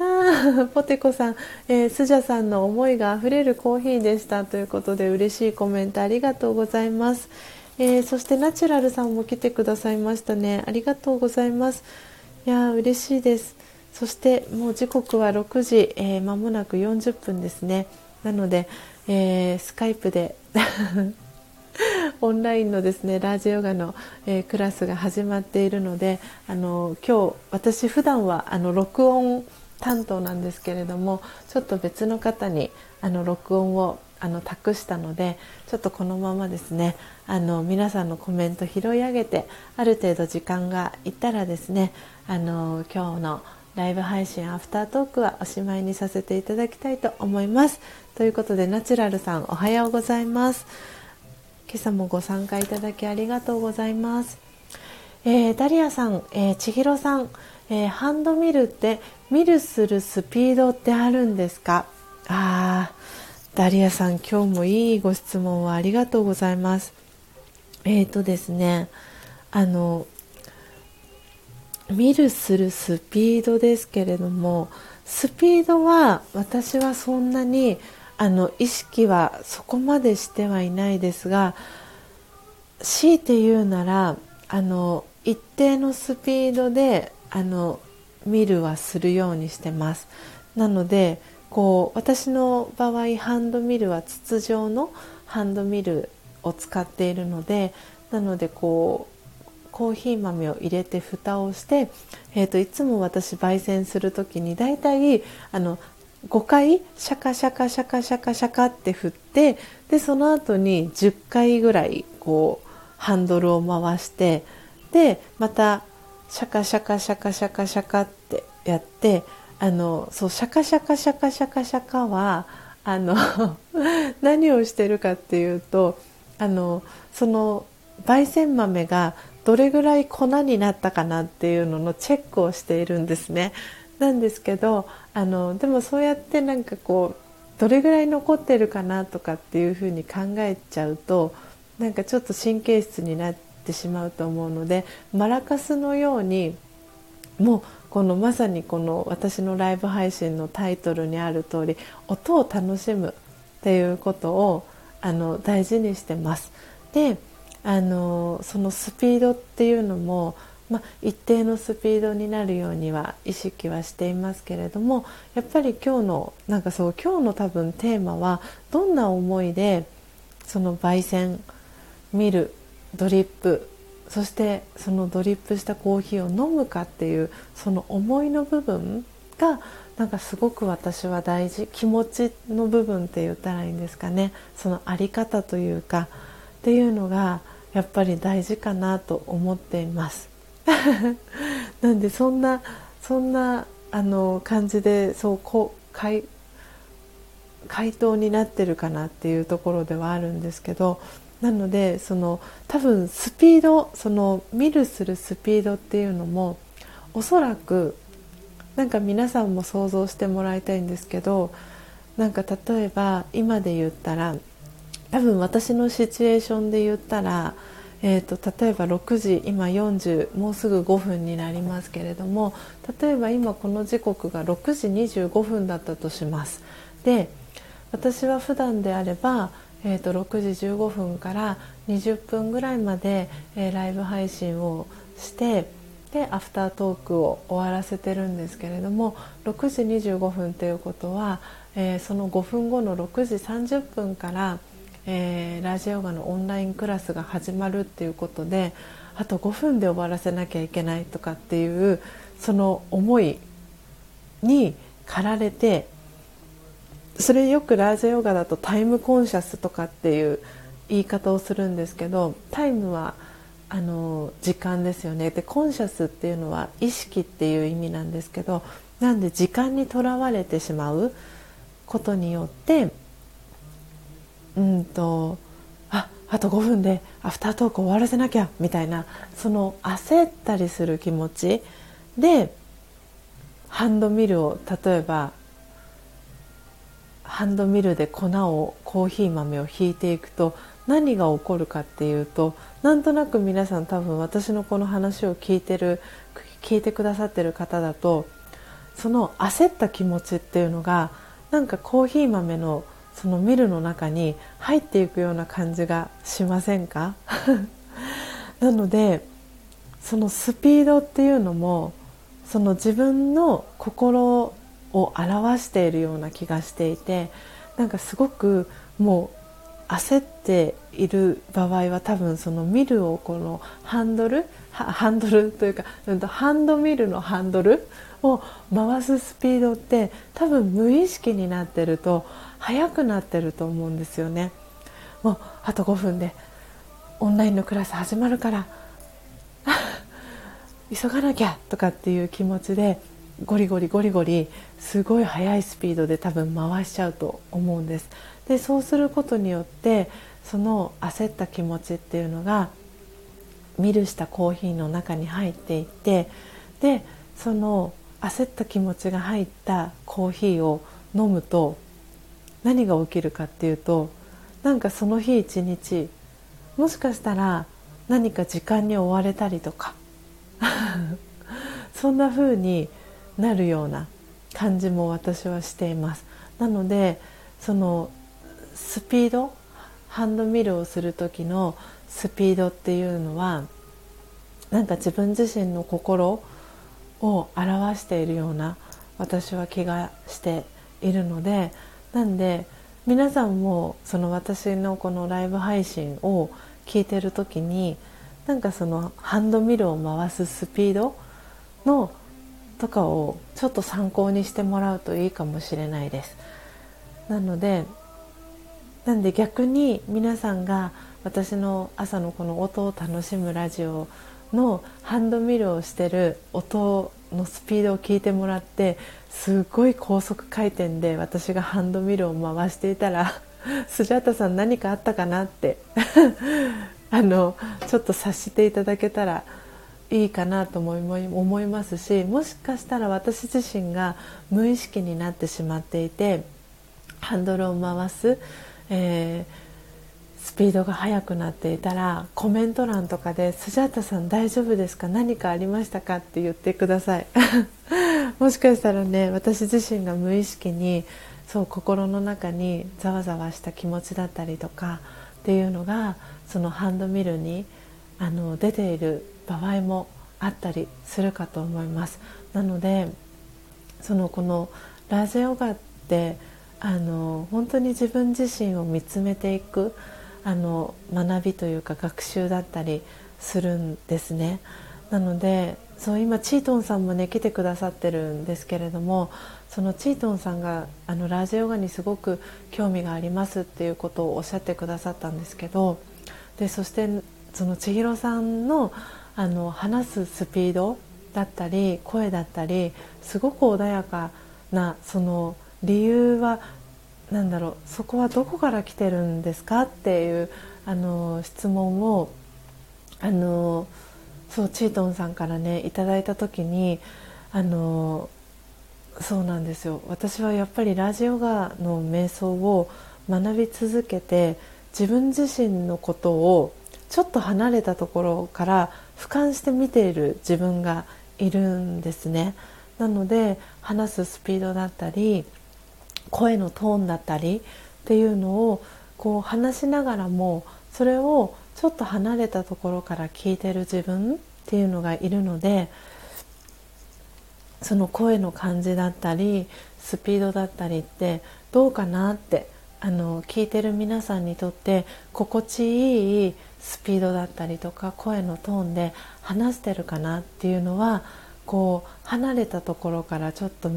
あポテコさん、えー、スジャさんの思いがあふれるコーヒーでしたということで嬉しいコメントありがとうございます。えー、そしてナチュラルさんも来てくださいましたね。ありがとうございます。いや嬉しいです。そしてもう時刻は6時、えー、間もなく40分ですね。なので、えー、スカイプでオンラインのですねラージヨガの、えー、クラスが始まっているのであの今日私普段はあの録音担当なんですけれどもちょっと別の方にあの録音をあの託したのでちょっとこのままですねあの皆さんのコメント拾い上げてある程度時間がいったらですねあの今日のライブ配信アフタートークはおしまいにさせていただきたいと思います。ということでナチュラルさんおはようございます。今朝もご参加いただきありがとうございます、えー、ダリアさん、えー、千尋さんえー、ハンドミルってミルするスピードってあるんですか？あーダリアさん今日もいいご質問をありがとうございます。えーとですねあのミルするスピードですけれどもスピードは私はそんなにあの意識はそこまでしてはいないですが強いて言うならあの一定のスピードであの見るはするようにしてます。なのでこう私の場合ハンドミルは筒状のハンドミルを使っているのでなのでこうコーヒー豆を入れて蓋をして、えーと、いつも私焙煎する時にだいたいあの5回シャカシャカシャカシャカシャカって振ってでその後に10回ぐらいこうハンドルを回してでまたシャカシャカシャカシャカシャカってやってあのそうシャカシャカシャカシャカシャカはあの 何をしてるかっていうとあのその焙煎豆がどれぐらい粉になったかなっていうののチェックをしているんですね。なんですけどあのでもそうやってなんかこうどれぐらい残ってるかなとかっていうふうに考えちゃうとなんかちょっと神経質になってしまうと思うのでマラカスのようにもうこのまさにこの私のライブ配信のタイトルにある通り音を楽しむっていうことをあの大事にしてます。であのそのスピードっていうのも、まあ、一定のスピードになるようには意識はしていますけれどもやっぱり今日のなんかそう今日の多分テーマはどんな思いでその焙煎見るドリップそしてそのドリップしたコーヒーを飲むかっていうその思いの部分がなんかすごく私は大事気持ちの部分って言ったらいいんですかねその在り方というかっていうのがやっぱり大事かなと思っています。なんでそんなそんなあの感じでそうこう回回答になってるかなっていうところではあるんですけどなのでその多分スピードその見るするスピードっていうのもおそらくなんか皆さんも想像してもらいたいんですけどなんか例えば今で言ったら多分私のシチュエーションで言ったら、えーと、例えば6時今40もうすぐ5分になりますけれども例えば今この時刻が6時25分だったとします。で私は普段であればえーと、6時15分から20分ぐらいまで、えー、ライブ配信をしてでアフタートークを終わらせてるんですけれども6時25分ということは、えー、その5分後の6時30分から、えー、ラジオガのオンラインクラスが始まるっていうことであと5分で終わらせなきゃいけないとかっていうその思いに駆られてそれよくラージャヨガだとタイムコンシャスとかっていう言い方をするんですけどタイムはあの時間ですよね。でコンシャスっていうのは意識っていう意味なんですけどなんで時間にとらわれてしまうことによってうんとああと5分でアフタートーク終わらせなきゃみたいなその焦ったりする気持ちでハンドミルを例えばハンドミルで粉をコーヒー豆をひいていくと何が起こるかっていうとなんとなく皆さん多分私のこの話を聞いてる聞いてくださってる方だとその焦った気持ちっていうのがなんかコーヒー豆のそのミルの中に入っていくような感じがしませんか？なのでそのスピードっていうのもその自分の心を表しているような気がしていてなんかすごくもう焦っている場合は多分そのミルをこのハンドルハンドルというかハンドミルのハンドルを回すスピードって多分無意識になってると速くなってると思うんですよね。もうあと5分でオンラインのクラス始まるから 急がなきゃとかっていう気持ちでゴリゴリゴリゴリすごい速いスピードで多分回しちゃうと思うんですでそうすることによってその焦った気持ちっていうのがミルしたコーヒーの中に入っていってでその焦った気持ちが入ったコーヒーを飲むと何が起きるかっていうとなんかその日一日もしかしたら何か時間に追われたりとか そんな風になるような感じも私はしています。なのでそのスピードハンドミルをする時のスピードっていうのはなんか自分自身の心を表しているような私は気がしているのでなんで皆さんもその私のこのライブ配信を聞いてる時になんかそのハンドミルを回すスピードのとかをちょっと参考にしてもらうといいかもしれないです。なのでなんで逆に皆さんが私の朝のこの音を楽しむラジオのハンドミルをしてる音のスピードを聞いてもらってすごい高速回転で私がハンドミルを回していたらスジャータさん何かあったかなって あのちょっと察していただけたらいいかなと思いますしもしかしたら私自身が無意識になってしまっていてハンドルを回す、えー、スピードが速くなっていたらコメント欄とかで「スジャータさん大丈夫ですか？何かありましたか?」って言ってください もしかしたらね私自身が無意識にそう心の中にざわざわした気持ちだったりとかっていうのがそのハンドミルにあの出ている場合もあったりするかと思います。なのでそのこのラージヨガってあの本当に自分自身を見つめていくあの学びというか学習だったりするんですね。なのでそう今チートンさんもね来てくださってるんですけれどもそのチートンさんがあのラージヨガにすごく興味がありますっていうことをおっしゃってくださったんですけどでそしてその千尋さんのあの話すスピードだったり声だったりすごく穏やかなその理由は何だろうそこはどこから来てるんですかっていうあの質問をあのそうチートンさんからねいただいた時にあのそうなんですよ。私はやっぱりラジオガの瞑想を学び続けて自分自身のことをちょっと離れたところから俯瞰して見ている自分がいるんですね。なので話すスピードだったり声のトーンだったりっていうのをこう話しながらもそれをちょっと離れたところから聞いてる自分っていうのがいるのでその声の感じだったりスピードだったりってどうかなってあの聞いてる皆さんにとって心地いいスピードだったりとか声のトーンで話してるかなっていうのはこう離れたところからちょっと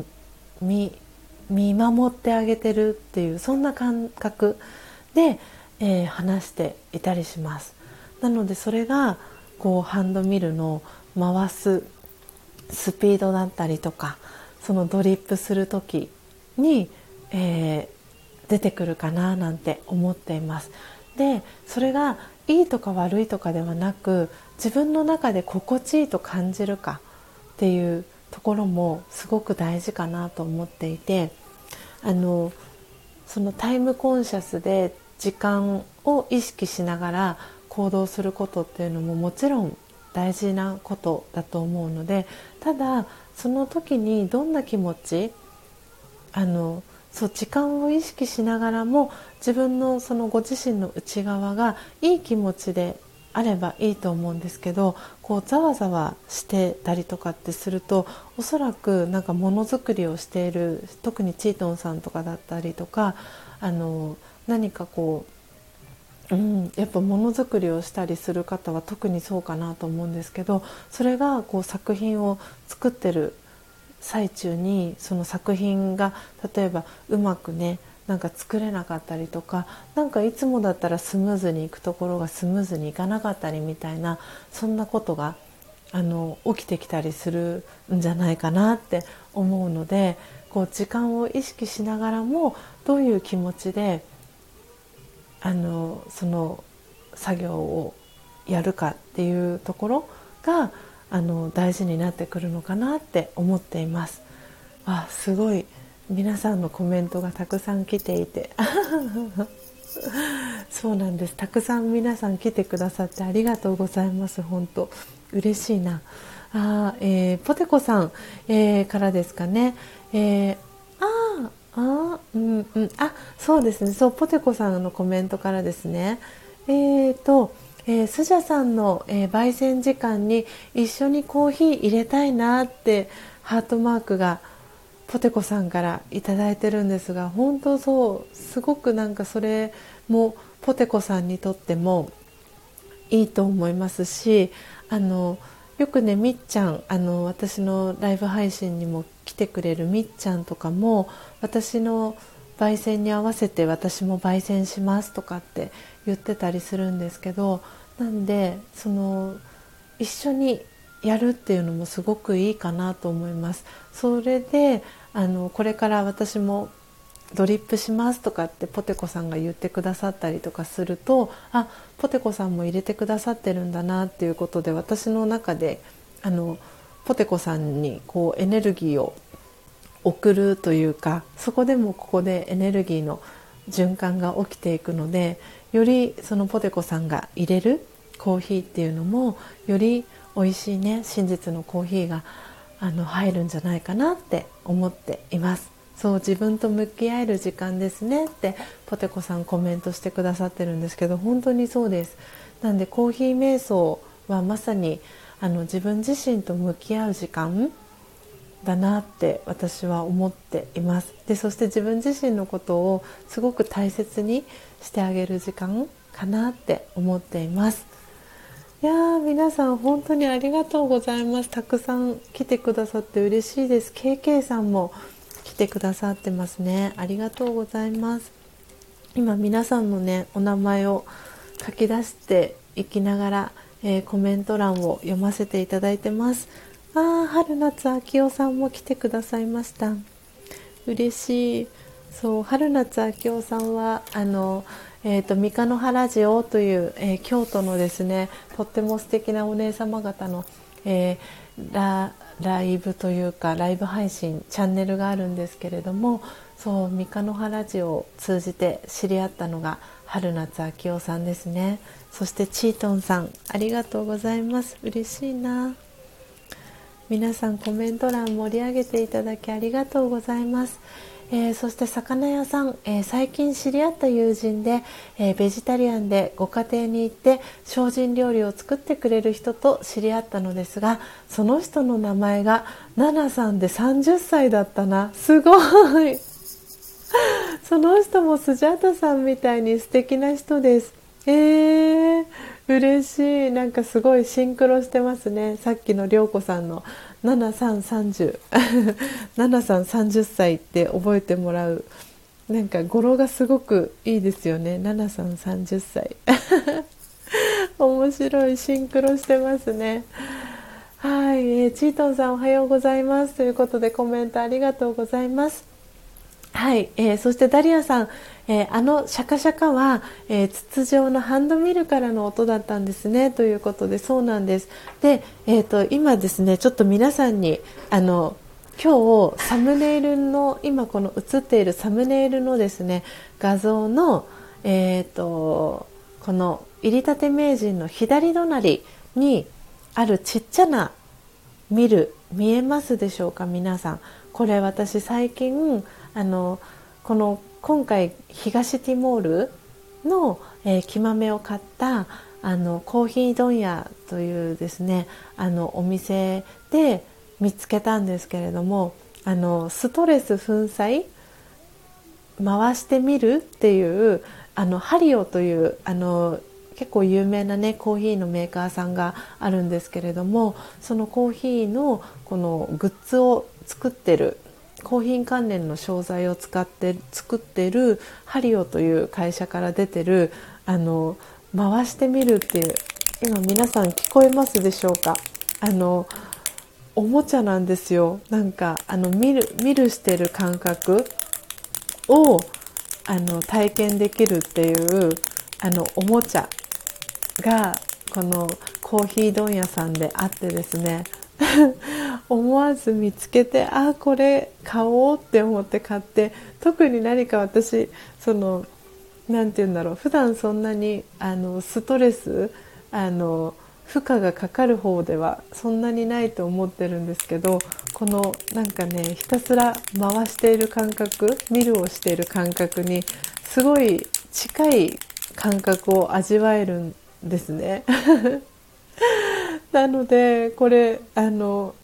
見見守ってあげてるっていうそんな感覚で、えー、話していたりします。なのでそれがこうハンドミルの回すスピードだったりとかそのドリップする時に、えー、出てくるかななんて思っています。でそれがいいとか悪いとかではなく自分の中で心地いいと感じるかっていうところもすごく大事かなと思っていてあのそのタイムコンシャスで時間を意識しながら行動することっていうのももちろん大事なことだと思うのでただその時にどんな気持ちあのそう時間を意識しながらも自分のそのご自身の内側がいい気持ちであればいいと思うんですけどこうざわざわしてたりとかってするとおそらくなんかものづくりをしている特にチートンさんとかだったりとかあの何かこう、うん、やっぱものづくりをしたりする方は特にそうかなと思うんですけどそれがこう作品を作ってる最中にその作品が例えばうまくねなんか作れなかったりとか何かいつもだったらスムーズにいくところがスムーズにいかなかったりみたいなそんなことがあの起きてきたりするんじゃないかなって思うのでこう時間を意識しながらもどういう気持ちであのその作業をやるかっていうところがあの大事になってくるのかなって思っています。あすごい。皆さんのコメントがたくさん来ていて。そうなんです。たくさん皆さん来てくださってありがとうございます。本当。嬉しいな。あ、えー、ポテコさん、えー、からですかね、えー、ああうんうん。あそうですね。そうポテコさんのコメントからですね。えーとえー、スジャさんの、えー、焙煎時間に一緒にコーヒー入れたいなってハートマークがポテコさんから頂いてるんですが本当そうすごくなんかそれもポテコさんにとってもいいと思いますしあのよくねみっちゃんあの私のライブ配信にも来てくれるみっちゃんとかも私の焙煎に合わせて私も焙煎しますとかって言ってたりするんですけどなんでその一緒にやるっていうのもすごくいいかなと思います。それであのこれから私もドリップしますとかってポテコさんが言ってくださったりとかするとあポテコさんも入れてくださってるんだなっていうことで私の中であのポテコさんにこうエネルギーを送るというかそこでもここでエネルギーの循環が起きていくのでよりそのポテコさんが入れるコーヒーっていうのもより美味しいね真実のコーヒーがあの入るんじゃないかなって思っています。そう自分と向き合える時間ですねってポテコさんコメントしてくださってるんですけど本当にそうです。なんでコーヒー瞑想はまさにあの自分自身と向き合う時間だなって私は思っています。でそして自分自身のことをすごく大切にしてあげる時間かなって思っています。いやー皆さん本当にありがとうございます。たくさん来てくださって嬉しいです。KK さんもてくださってますね。ありがとうございます。今皆さんのねお名前を書き出していきながら、えー、コメント欄を読ませていただいてます。あー春夏秋代さんも来てくださいました。嬉しい。そう春夏秋代さんはあのえーと、三日の原ジオという、えー、京都のですねとっても素敵なお姉様方の、えー、ラライブというかライブ配信チャンネルがあるんですけれどもそう三日の原寺を通じて知り合ったのが春夏秋夫さんですね。そしてチートンさんありがとうございます。嬉しいな。皆さんコメント欄盛り上げていただきありがとうございます。えー、そして魚屋さん、えー、最近知り合った友人で、えー、ベジタリアンでご家庭に行って精進料理を作ってくれる人と知り合ったのですがその人の名前がナナさんで30歳だったな。すごい。その人もスジャータさんみたいに素敵な人です。えー、嬉しい。なんかすごいシンクロしてますね。さっきの涼子さんの7330 7さん30歳って覚えてもらう。なんか語呂がすごくいいですよね。7さん30歳。面白い。シンクロしてますね。はい、えー、チートンさんおはようございます。ということでコメントありがとうございます。はい、えー、そしてダリアさん、えー、あのシャカシャカは、えー、筒状のハンドミルからの音だったんですねということでそうなんです。で、えーと、今ですねちょっと皆さんにあの今日サムネイルの今この映っているサムネイルのですね画像の、えーと、この入りたて名人の左隣にあるちっちゃなミル見えますでしょうか皆さん。これ私最近あのこの今回東ティモールの、えー、木豆を買ったあのコーヒー問屋というですねあのお店で見つけたんですけれどもあのストレス粉砕回してみるっていうあのハリオというあの結構有名なねコーヒーのメーカーさんがあるんですけれどもそのコーヒーのこのグッズを作ってるコーヒー関連の商材を使って作ってるハリオという会社から出てるあの回してみるっていう今皆さん聞こえますでしょうか？あのおもちゃなんですよ。なんかあの見る見るしてる感覚をあの体験できるっていうあのおもちゃがこのコーヒー問屋さんであってですね思わず見つけてあこれ買おうって思って買って特に何か私その何て言うんだろう普段そんなにあのストレスあの負荷がかかる方ではそんなにないと思ってるんですけどこのなんかねひたすら回している感覚ミルをしている感覚にすごい近い感覚を味わえるんですね。なのでこれあの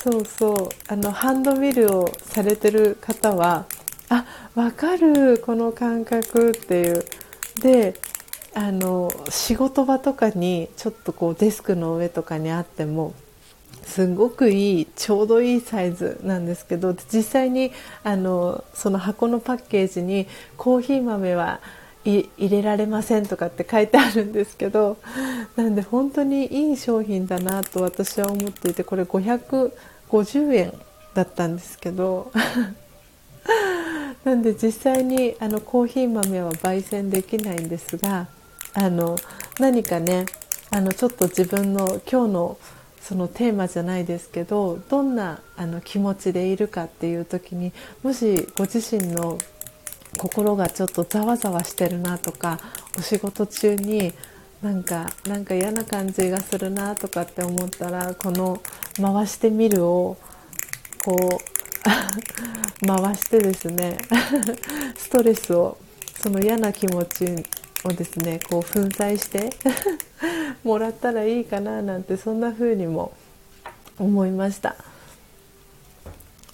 そうそうあのハンドミルをされてる方はあ分かるこの感覚っていう。であの仕事場とかにちょっとこうデスクの上とかにあってもすごくいいちょうどいいサイズなんですけど実際にあのその箱のパッケージにコーヒー豆は入れられませんとかって書いてあるんですけど なんで本当にいい商品だなと私は思っていてこれ550円だったんですけど なんで実際にあのコーヒー豆は焙煎できないんですがあの何かねあのちょっと自分の今日のそのテーマじゃないですけどどんなあの気持ちでいるかっていう時にもしご自身の心がちょっとざわざわしてるなとかお仕事中になんかなんか嫌な感じがするなとかって思ったらこの「回してみる」をこう 回してですね ストレスをその嫌な気持ちをですねこう粉砕して もらったらいいかななんてそんな風にも思いました。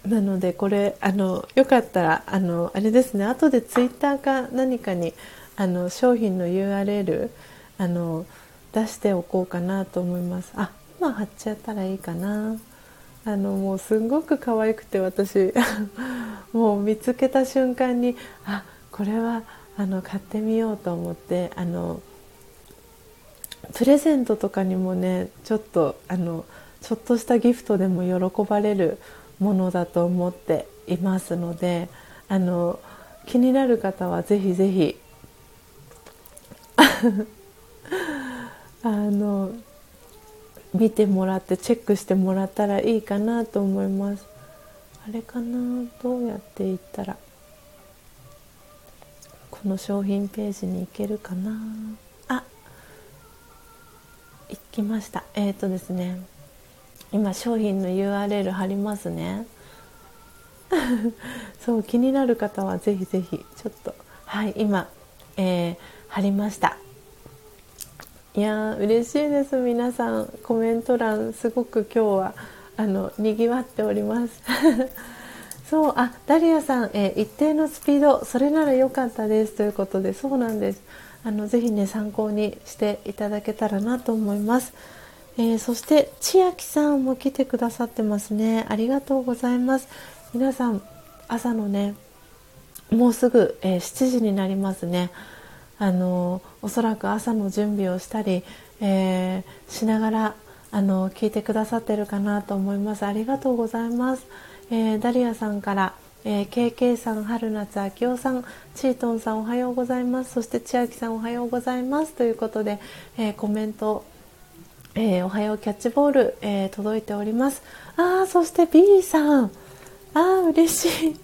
なのでこれあのよかったらあのあれですね。後でツイッターか何かにあの商品の URL あの出しておこうかなと思います。あ今貼っちゃったらいいかな。あのもうすんごく可愛くて私 もう見つけた瞬間にあこれはあの買ってみようと思ってあのプレゼントとかにもねちょっとあのちょっとしたギフトでも喜ばれるものだと思っていますのであの気になる方はぜひぜひ あの見てもらってチェックしてもらったらいいかなと思います。あれかな？どうやっていったらこの商品ページに行けるかな？あ行きました。えっ、ー、とですね。今商品の URL 貼りますね。そう気になる方はぜひぜひちょっと。はい今、えー、貼りました。いや嬉しいです。皆さんコメント欄すごく今日はあのにぎわっております。そうあダリアさん、えー、一定のスピードそれなら良かったです。ということでそうなんです。あのぜひね参考にしていただけたらなと思います、えー、そして千秋さんも来てくださってますね。ありがとうございます。皆さん朝のねもうすぐ、えー、7時になりますね。あのおそらく朝の準備をしたり、えー、しながらあの聞いてくださってるかなと思います。ありがとうございます。えー、ダリアさんから、えー、KK さん、春夏秋夫さん、チートンさんおはようございます。そして千秋さんおはようございます。ということで、えー、コメント、えー、おはようキャッチボール、えー、届いております。ああ、そして B さん、ああ、嬉しい。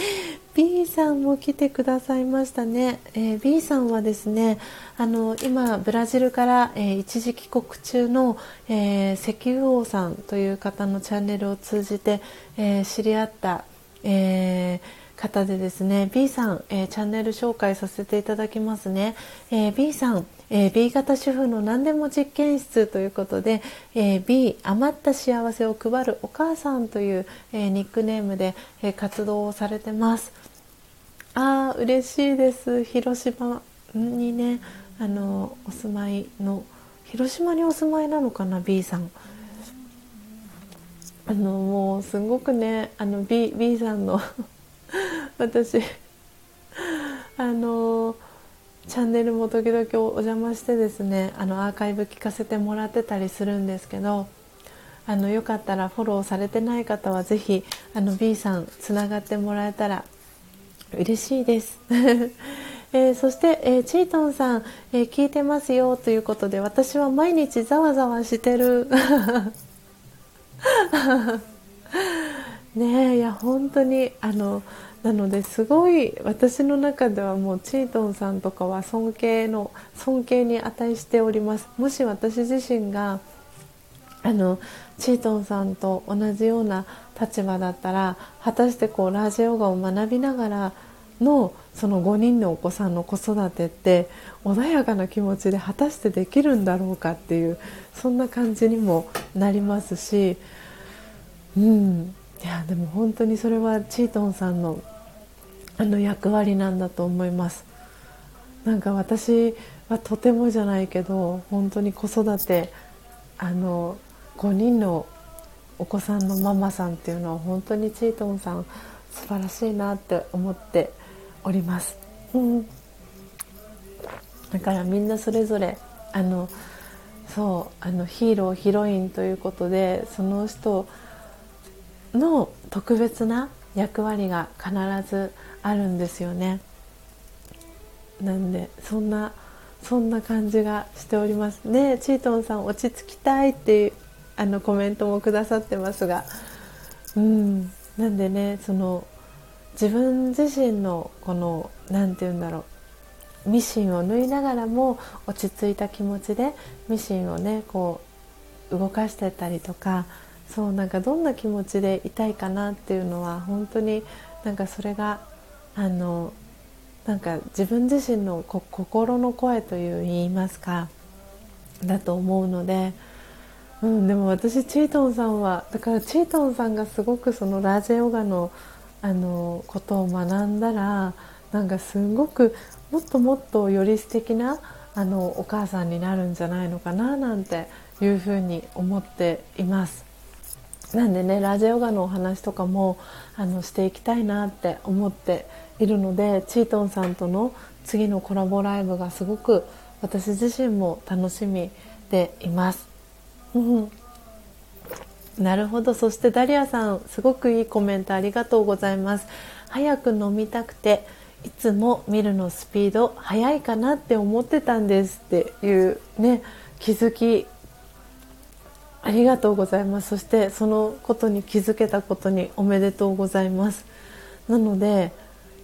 B さんも来てくださいましたね、えー、B さんはですねあの今ブラジルから、えー、一時帰国中の、えー、石油王さんという方のチャンネルを通じて、え知り合った、え方でですね B さん、えチャンネル紹介させていただきますね、え B さんえー、B 型主婦の何でも実験室ということで、えー、B 余った幸せを配るお母さんという、えー、ニックネームで、え活動をされてます。あー嬉しいです。広島にねあのお住まいの広島にお住まいなのかな B さん。あのもうすごくねあの B, B さんの 私あのチャンネルも時々お邪魔してですねあのアーカイブ聞かせてもらってたりするんですけどあのよかったらフォローされてない方はぜひあの B さんつながってもらえたら嬉しいです、えー、そして、えー、チートンさん、えー、聞いてますよということで私は毎日ざわざわしてる。ねいや本当にあのなのですごい私の中ではもうチートンさんとかは尊敬の尊敬に値しております。もし私自身があのチートンさんと同じような立場だったら果たしてこうラージヨガを学びながらのその5人のお子さんの子育てって穏やかな気持ちで果たしてできるんだろうかっていうそんな感じにもなりますしうん。いやでも本当にそれはチートンさんのあの役割なんだと思います。なんか私はとてもじゃないけど本当に子育てあの5人のお子さんのママさんっていうのは本当にチートンさん素晴らしいなって思っております、うん、だからみんなそれぞれあのそうあのヒーローヒロインということでその人の特別な役割が必ずあるんですよね。なんでそんなそんな感じがしております。ねチートンさん落ち着きたいっていうあのコメントもくださってますが。うん。なんでねその自分自身のこの何て言うんだろう。ミシンを縫いながらも落ち着いた気持ちでミシンをねこう動かしてたりとかそうなんかどんな気持ちでいたいかなっていうのは本当になんかそれがあのなんか自分自身の心の声という言いますかだと思うので、うん、でも私チートンさんはだからチートンさんがすごくそのラージェヨガのあのことを学んだらなんかすごくもっともっとより素敵なあのお母さんになるんじゃないのかななんていうふうに思っています。なんでねラジオガのお話とかもあのしていきたいなって思っているのでチートンさんとの次のコラボライブがすごく私自身も楽しみでいます。なるほどそしてダリアさんすごくいいコメントありがとうございます早く飲みたくていつも見るのスピード速いかなって思ってたんですっていうね気づきありがとうございます。そしてそのことに気づけたことにおめでとうございます。なので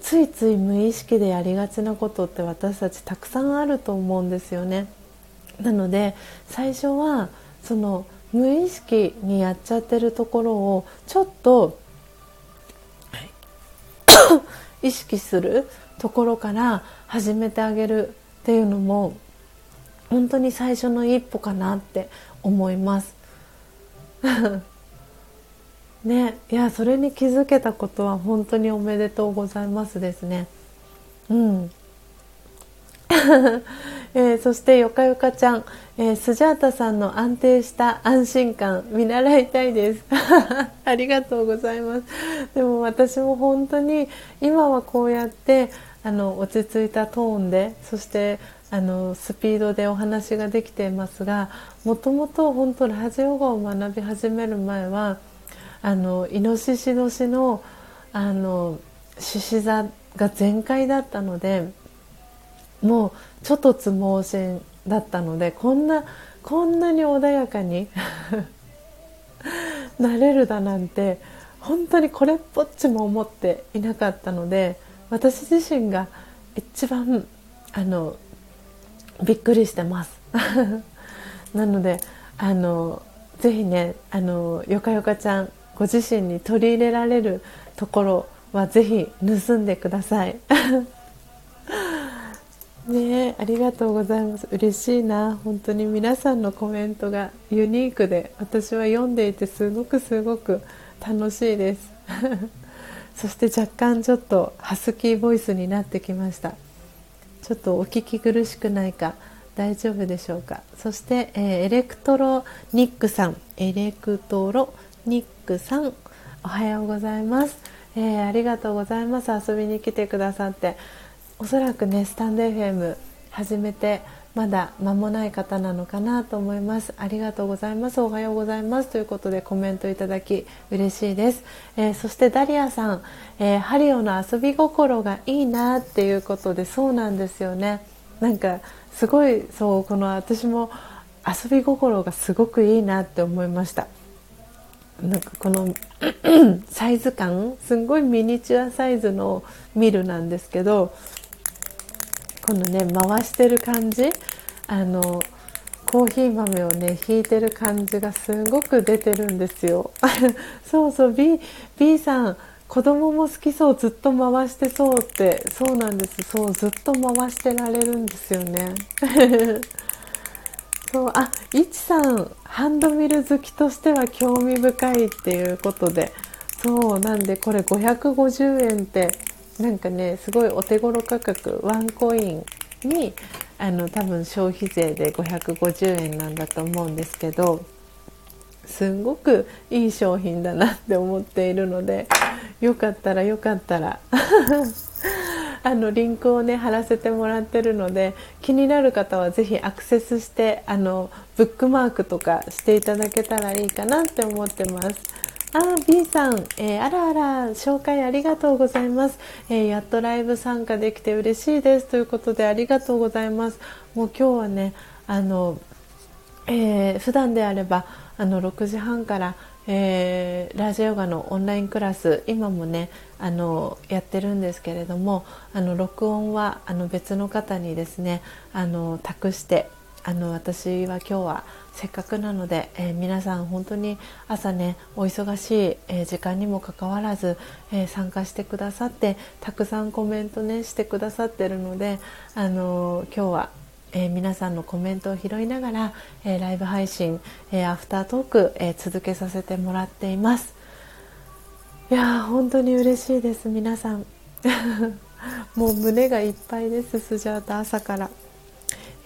ついつい無意識でやりがちなことって私たちたくさんあると思うんですよね。なので最初はその無意識にやっちゃってるところをちょっと 意識するところから始めてあげるっていうのも本当に最初の一歩かなって思います。ねいやそれに気づけたことは本当におめでとうございますですね。うん。えー、そしてよかよかちゃん、えー、スジャータさんの安定した安心感見習いたいです。ありがとうございます。でも私も本当に今はこうやってあの落ち着いたトーンでそしてあのスピードでお話ができていますがもともと本当ラジオ語を学び始める前はあのイノシシ年のあの獅子座が全開だったのでもうちょっとつ盲信だったのでこんなこんなに穏やかに なれるだなんて本当にこれっぽっちも思っていなかったので私自身が一番あのびっくりしてます。なのであのぜひねあのよかよかちゃんご自身に取り入れられるところはぜひ盗んでください。ねありがとうございます。嬉しいな。本当に皆さんのコメントがユニークで私は読んでいてすごくすごく楽しいです。そして若干ちょっとハスキーボイスになってきました。ちょっとお聞き苦しくないか大丈夫でしょうか？そして、えー、エレクトロニックさん。エレクトロニックさんおはようございます、えー、ありがとうございます。遊びに来てくださって。おそらくねスタンド FM 始めてまだ間もない方なのかなと思います。ありがとうございます。おはようございます。ということでコメントいただき嬉しいです、えー、そしてダリアさん、えー、ハリオの遊び心がいいなっていうことでそうなんですよね。なんかすごいそうこの私も遊び心がすごくいいなって思いました。なんかこの サイズ感すんごいミニチュアサイズのミルなんですけどこのね回してる感じ。あのコーヒー豆をね引いてる感じがすごく出てるんですよ。そうそう B, B さん子供も好きそうずっと回してそうってそうなんです。そうずっと回してられるんですよね。そうあいちさんハンドミル好きとしては興味深いっていうことで。そうなんでこれ550円ってなんかねすごいお手頃価格ワンコインにあの多分消費税で550円なんだと思うんですけどすんごくいい商品だなって思っているのでよかったらよかったら あのリンクをね貼らせてもらってるので気になる方はぜひアクセスしてあのブックマークとかしていただけたらいいかなって思ってます。あ B さん、えー、あらあら紹介ありがとうございます、えー、やっとライブ参加できて嬉しいです。ということでありがとうございます。もう今日はねあの、えー、普段であればあの6時半から、えー、ラジオヨガのオンラインクラス今もねあのやってるんですけれどもあの録音はあの別の方にですねあの託してあの私は今日はせっかくなので、えー、皆さん本当に朝ねお忙しい、えー、時間にもかかわらず、えー、参加してくださってたくさんコメントねしてくださってるので、あの今日はえー、皆さんのコメントを拾いながら、えー、ライブ配信、えー、アフタートーク、え続けさせてもらっています。いや本当に嬉しいです皆さん。もう胸がいっぱいですスジャータ朝から、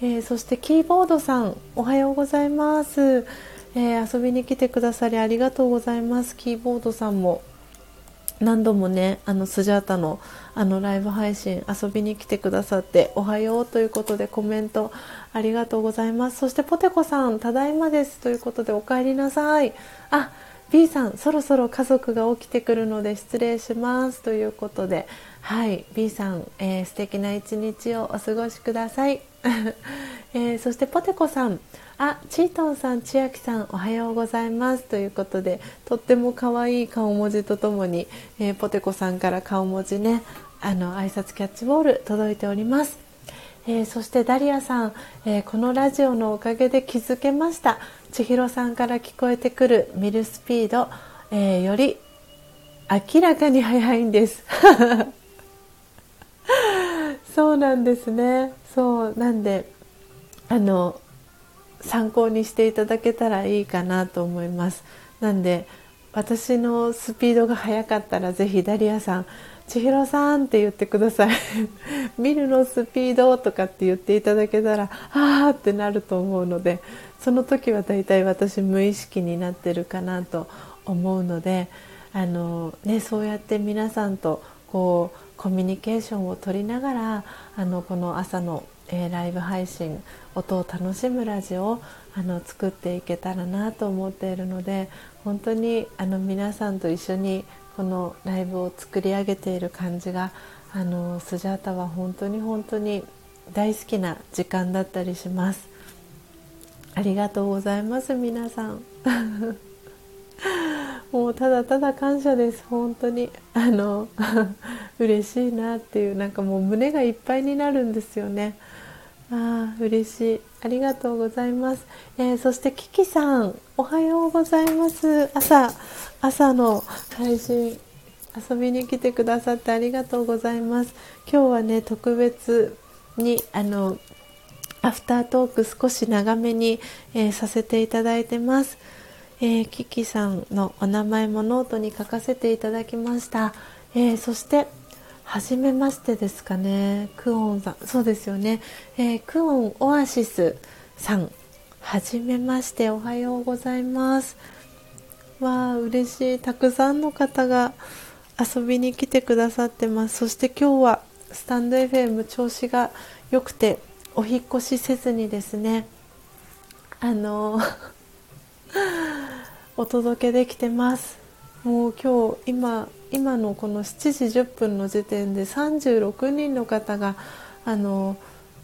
えそしてキーボードさんおはようございます、え遊びに来てくださりありがとうございます。キーボードさんも何度もねあのスジャータのあのライブ配信遊びに来てくださっておはようということでコメントありがとうございます。そしてポテコさんただいまです。ということでお帰りなさい。あ B さんそろそろ家族が起きてくるので失礼します。ということではい B さん、えー、素敵な一日をお過ごしください、えー、そしてポテコさん。あチートンさん千秋さんおはようございます。ということでとっても可愛い顔文字とともに、えー、ポテコさんから顔文字ねあの挨拶キャッチボール届いております、えー、そしてダリアさん、えー、このラジオのおかげで気づけました。千尋さんから聞こえてくるミルスピード、えより明らかに速いんです。そうなんですね。そうなんであの参考にしていただけたらいいかなと思います。なんで私のスピードが速かったらぜひダリアさん千尋さんって言ってください。見るのスピードとかって言っていただけたらあーってなると思うのでその時はだいたい私無意識になってるかなと思うのであの、ね、そうやって皆さんとこうコミュニケーションを取りながらあのこの朝の、えー、ライブ配信音を楽しむラジオをあの作っていけたらなと思っているので本当にあの皆さんと一緒にこのライブを作り上げている感じがあのスジャータは本当に本当に大好きな時間だったりします。ありがとうございます皆さん。もうただただ感謝です本当に。あの 嬉しいなっていうなんかもう胸がいっぱいになるんですよね。ああ嬉しい。ありがとうございます、えー、そしてキキさんおはようございます。朝朝の配信遊びに来てくださってありがとうございます。今日はね特別にあのアフタートーク少し長めに、えー、させていただいてます。えー、キキさんのお名前もノートに書かせていただきました、えー、そして初めましてですかね。クオンさん。そうですよね、えー、クオンオアシスさん。初めましておはようございます。わあ嬉しい。たくさんの方が遊びに来てくださってます。そして今日はスタンド FM 調子が良くてお引越しせずにですね。あのお届けできてます。もう今日今今のこの7時10分の時点で36人の方があの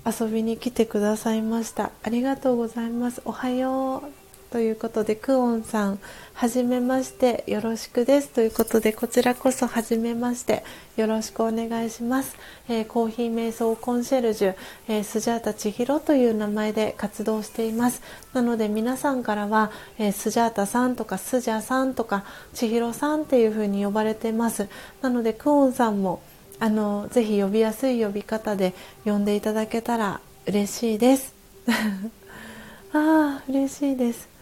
遊びに来てくださいました。ありがとうございます。おはよう。ということでクオンさんはじめましてよろしくです。ということでこちらこそはじめましてよろしくお願いします、えー、コーヒー瞑想コンシェルジュ、えー、スジャータ千尋という名前で活動しています。なので皆さんからは、えー、スジャータさんとかスジャさんとか千尋さんっていう風に呼ばれてます。なのでクオンさんもあのぜひ呼びやすい呼び方で呼んでいただけたら嬉しいです。ああ嬉しいです。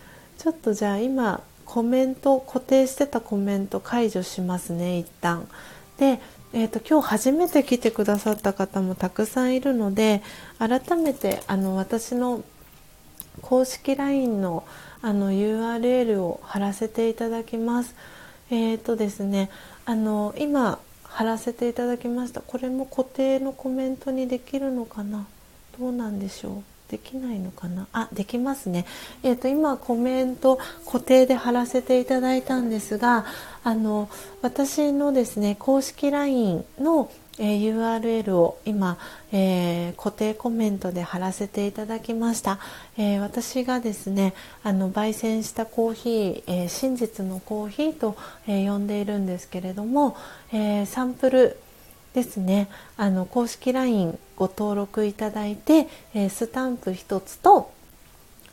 ちょっとじゃあ今コメント固定してたコメント解除しますね一旦。で、えーと、今日初めて来てくださった方もたくさんいるので改めてあの私の公式 LINE のあの URL を貼らせていただきます。え、ー、とですねあの今貼らせていただきました。これも固定のコメントにできるのかな？どうなんでしょう？できないのかな？あできますね、えーと、今コメント固定で貼らせていただいたんですがあの私のですね公式 LINE のえー、URL を今、えー、固定コメントで貼らせていただきました、えー、私がですねあの焙煎したコーヒー、え真実のコーヒーと、え呼んでいるんですけれども、えサンプルですね。あの公式 LINE ご登録いただいて、えー、スタンプ1つと、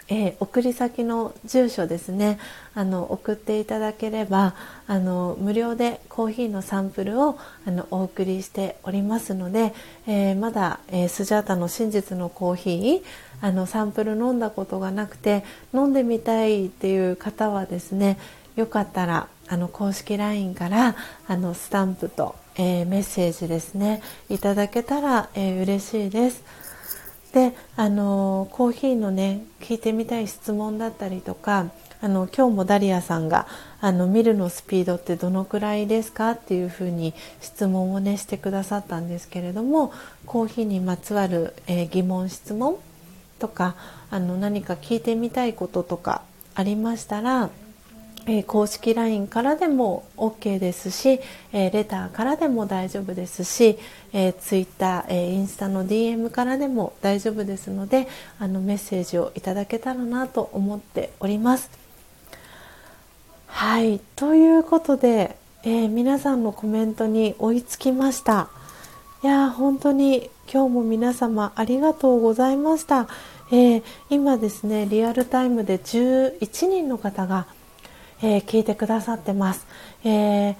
えー、送り先の住所ですね。あの送っていただければあの無料でコーヒーのサンプルをあのお送りしておりますので、えー、まだ、え、スジャータの真実のコーヒーあのサンプル飲んだことがなくて飲んでみたいっていう方はですねよかったらあの公式 LINE からあのスタンプとえー、メッセージですねいただけたら、えー、嬉しいです。であのコーヒーのね聞いてみたい質問だったりとかあの今日もダリアさんがあの見るのスピードってどのくらいですか？っていうふうに質問をねしてくださったんですけれどもコーヒーにまつわる、え、疑問質問とかあの何か聞いてみたいこととかありましたらえー、公式 LINE からでも OK ですし、えー、レターからでも大丈夫ですし、えー、Twitter、えー、インスタの DM からでも大丈夫ですのであのメッセージをいただけたらなと思っております。はいということで、えー、皆さんのコメントに追いつきました。いや本当に今日も皆様ありがとうございました。えー、今ですねリアルタイムで11人の方がえー、聞いてくださってます、えー、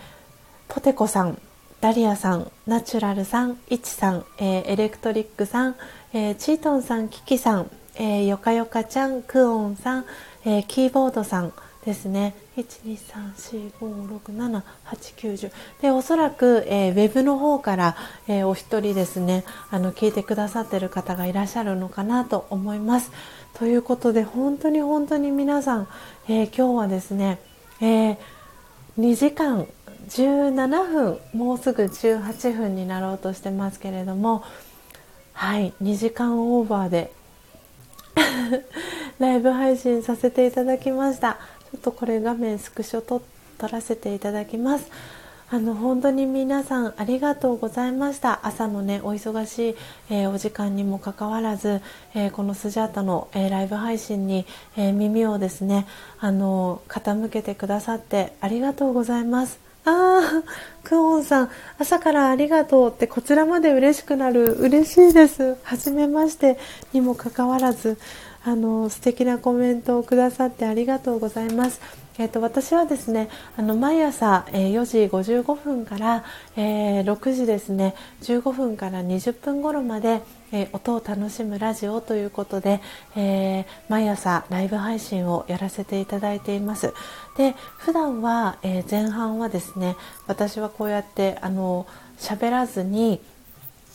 ポテコさんダリアさんナチュラルさんイチさん、えー、エレクトリックさん、えー、チートンさんキキさん、えー、よかよかちゃんクオンさん、えー、キーボードさんですね。12345678910でおそらく、えー、ウェブの方から、えー、お一人ですね。あの聞いてくださってる方がいらっしゃるのかなと思います。ということで本当に本当に皆さん、えー、今日はですねえー、2時間17分もうすぐ18分になろうとしてますけれどもはい2時間オーバーで ライブ配信させていただきました。ちょっとこれ画面スクショ撮らせていただきます。あの本当に皆さんありがとうございました朝のねお忙しい、えー、お時間にもかかわらず、えー、このスジャータの、えー、ライブ配信に、え耳をですねあの傾けてくださってありがとうございますああ、クオンさん、朝からありがとうってこちらまで嬉しくなる。嬉しいです。はじめましてにもかかわらず、あの、素敵なコメントをくださってありがとうございます。えーと、私はですねあの毎朝、えー、4時55分から、えー、6時ですね15分から20分頃まで、えー、音を楽しむラジオということで、えー、毎朝ライブ配信をやらせていただいています。で普段は、え前半はですね私はこうやってあの喋らずに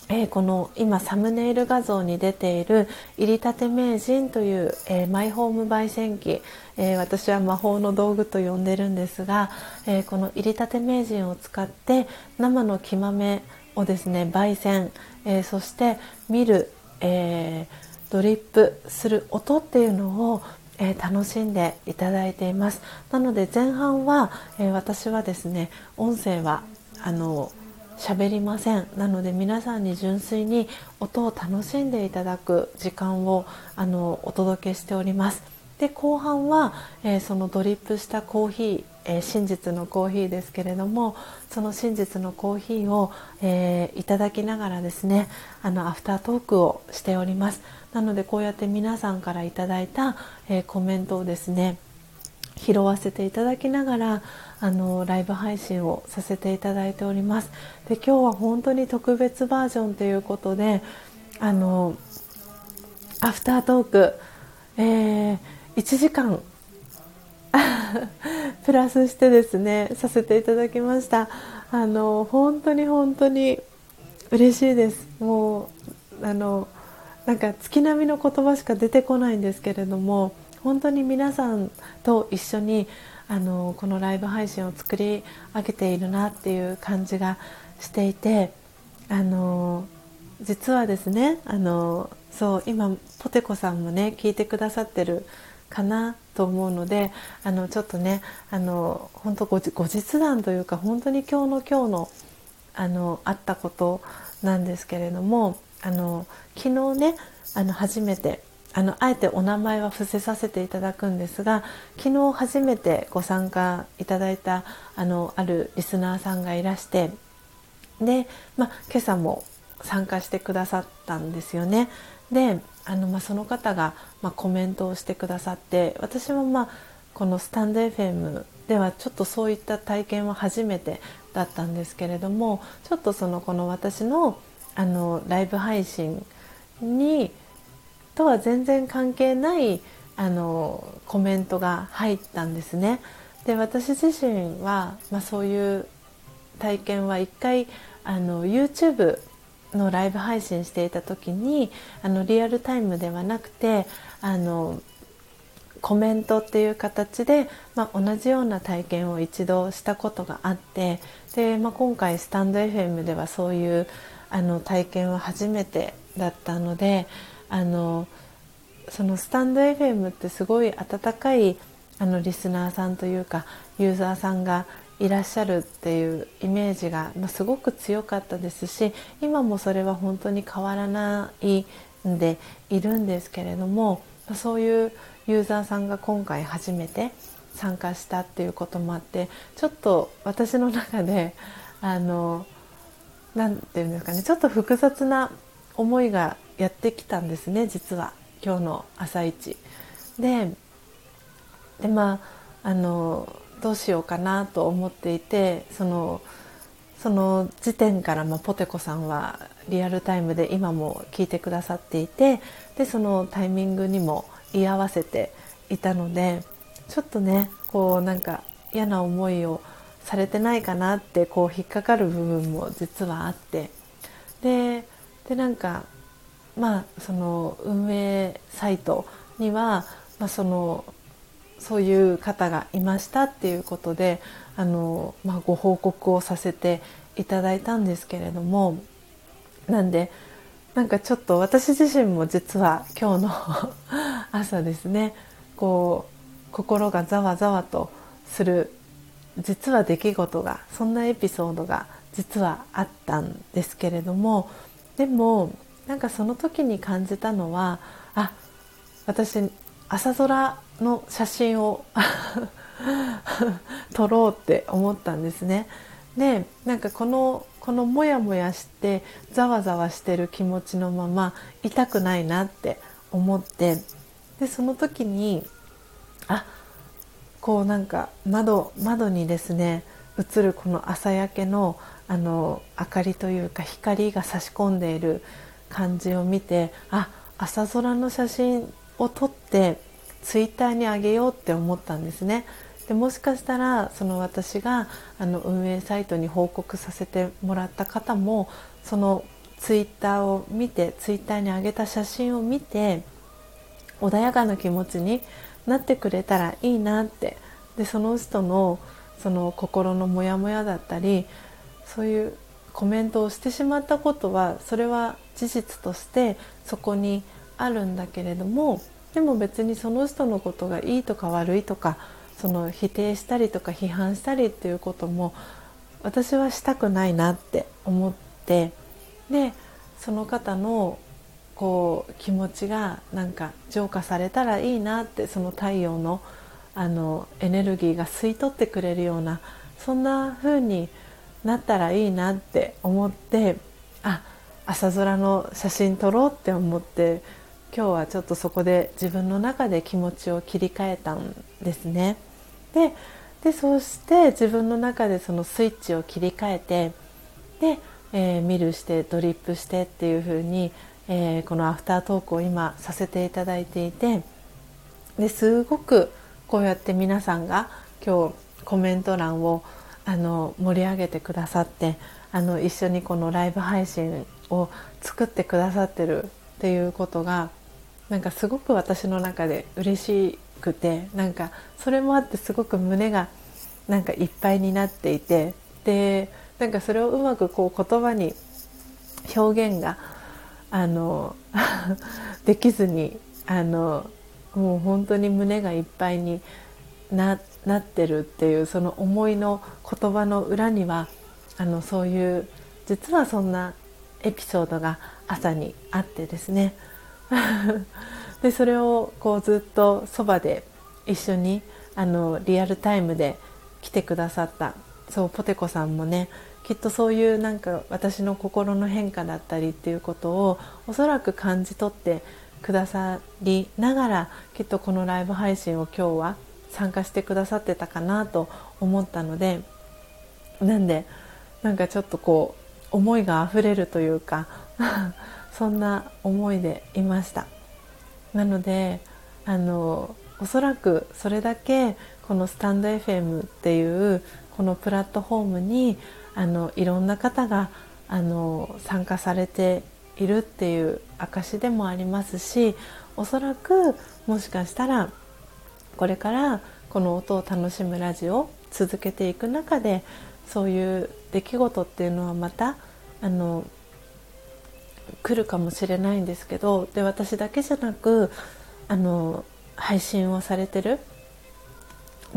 えー、この今サムネイル画像に出ている入りたて名人という、えー、マイホーム焙煎機、えー、私は魔法の道具と呼んでるんですが、えこの入りたて名人を使って生の木豆をですね焙煎、えそして見る、え、ドリップする音っていうのをえ、楽しんでいただいています。なので前半は、え、私はですね音声はあの喋りません。なので皆さんに純粋に音を楽しんでいただく時間をあのお届けしております。で後半は、えー、そのドリップしたコーヒー、えー、真実のコーヒーですけれどもその真実のコーヒーを、えー、いただきながらですねあのアフタートークをしております。なのでこうやって皆さんからいただいた、えコメントをですね拾わせていただきながらあのライブ配信をさせていただいております。で今日は本当に特別バージョンということであのアフタートーク、えー、1時間 プラスしてですねさせていただきました。あの本当に本当に嬉しいです。もうあのなんか月並みの言葉しか出てこないんですけれども本当に皆さんと一緒にあのこのライブ配信を作り上げているなっていう感じがしていてあの実はですねあのそう今ポテコさんもね聞いてくださってるかなと思うのであのちょっとねあの本当後日談というか本当に今日の今日のあのあったことなんですけれどもあの昨日ねあの初めてあのあえてお名前は伏せさせていただくんですが昨日初めてご参加いただいたあのあるリスナーさんがいらしてで、まあ、今朝も参加してくださったんですよね。であの、まあ、その方が、まあ、コメントをしてくださって私も、まあ、このスタンド FM ではちょっとそういった体験は初めてだったんですけれどもちょっとそのこの私のあのライブ配信にとは全然関係ないあのコメントが入ったんですね。で私自身は、まあ、そういう体験は一回あの YouTube のライブ配信していた時にあのリアルタイムではなくてあのコメントっていう形で、まあ、同じような体験を一度したことがあってで、まあ、今回スタンド FM ではそういうあの体験は初めてだったのであのそのスタンド FM ってすごい温かいあのリスナーさんというかユーザーさんがいらっしゃるっていうイメージが、まあ、すごく強かったですし今もそれは本当に変わらないんでいるんですけれども、ま、そういうユーザーさんが今回初めて参加したっていうこともあってちょっと私の中であの何て言うんですかねちょっと複雑な思いがやってきたんですね実は。今日の朝一ででまああのどうしようかなと思っていてそのその時点から、まあ、ポテコさんはリアルタイムで今も聞いてくださっていてでそのタイミングにも居合わせていたのでちょっとねこうなんか嫌な思いをされてないかなってこう引っかかる部分も実はあって。ででなんかまあその運営サイトには、まあ、そのそういう方がいましたっていうことであの、まあ、ご報告をさせていただいたんですけれどもなんでなんかちょっと私自身も実は今日の 朝ですねこう心がざわざわとする実は出来事がそんなエピソードが実はあったんですけれどもでもなんかその時に感じたのはあ私朝空の写真を 撮ろうって思ったんですね。でなんかこのこのモヤモヤしてざわざわしてる気持ちのまま痛くないなって思ってでその時にあこうなんか窓窓にですね映るこの朝焼けのあの明かりというか光が差し込んでいる感じを見てあ朝空の写真を撮ってツイッターにあげようって思ったんですね。でもしかしたらその私があの運営サイトに報告させてもらった方もそのツイッターを見てツイッターに上げた写真を見て穏やかな気持ちになってくれたらいいなってでその人のその心のモヤモヤだったりそういうコメントをしてしまったことはそれは事実としてそこにあるんだけれどもでも別にその人のことがいいとか悪いとかその否定したりとか批判したりっていうことも私はしたくないなって思ってでその方のこう気持ちがなんか浄化されたらいいなってその太陽のあのエネルギーが吸い取ってくれるようなそんな風になったらいいなって思ってあ朝空の写真撮ろうって思って今日はちょっとそこで自分の中で気持ちを切り替えたんですね。ででそして自分の中でそのスイッチを切り替えてで、えー、ミルしてドリップしてっていう風に、えー、このアフタートークを今させていただいていてですごくこうやって皆さんが今日コメント欄をあの盛り上げてくださってあの一緒にこのライブ配信を作ってくださってるっていうことがなんかすごく私の中で嬉しくてなんかそれもあってすごく胸がなんかいっぱいになっていてでなんかそれをうまくこう言葉に表現があの できずにあのもう本当に胸がいっぱいにななってるっていうその思いの言葉の裏にはあのそういう実はそんなエピソードが朝にあってですね。でそれをこうずっとそばで一緒にあのリアルタイムで来てくださったそうポテコさんもねきっとそういうなんか私の心の変化だったりっていうことをおそらく感じ取ってくださりながらきっとこのライブ配信を今日は参加してくださってたかなと思ったのでなんでなんかちょっとこう思いがあふれるというか そんな思いでいました。なのであのおそらくそれだけこのスタンド FM っていうこのプラットフォームにあのいろんな方があの参加されているっていう証でもありますしおそらくもしかしたらこれからこの音を楽しむラジオを続けていく中でそういう出来事っていうのはまたあの来るかもしれないんですけどで私だけじゃなくあの配信をされてる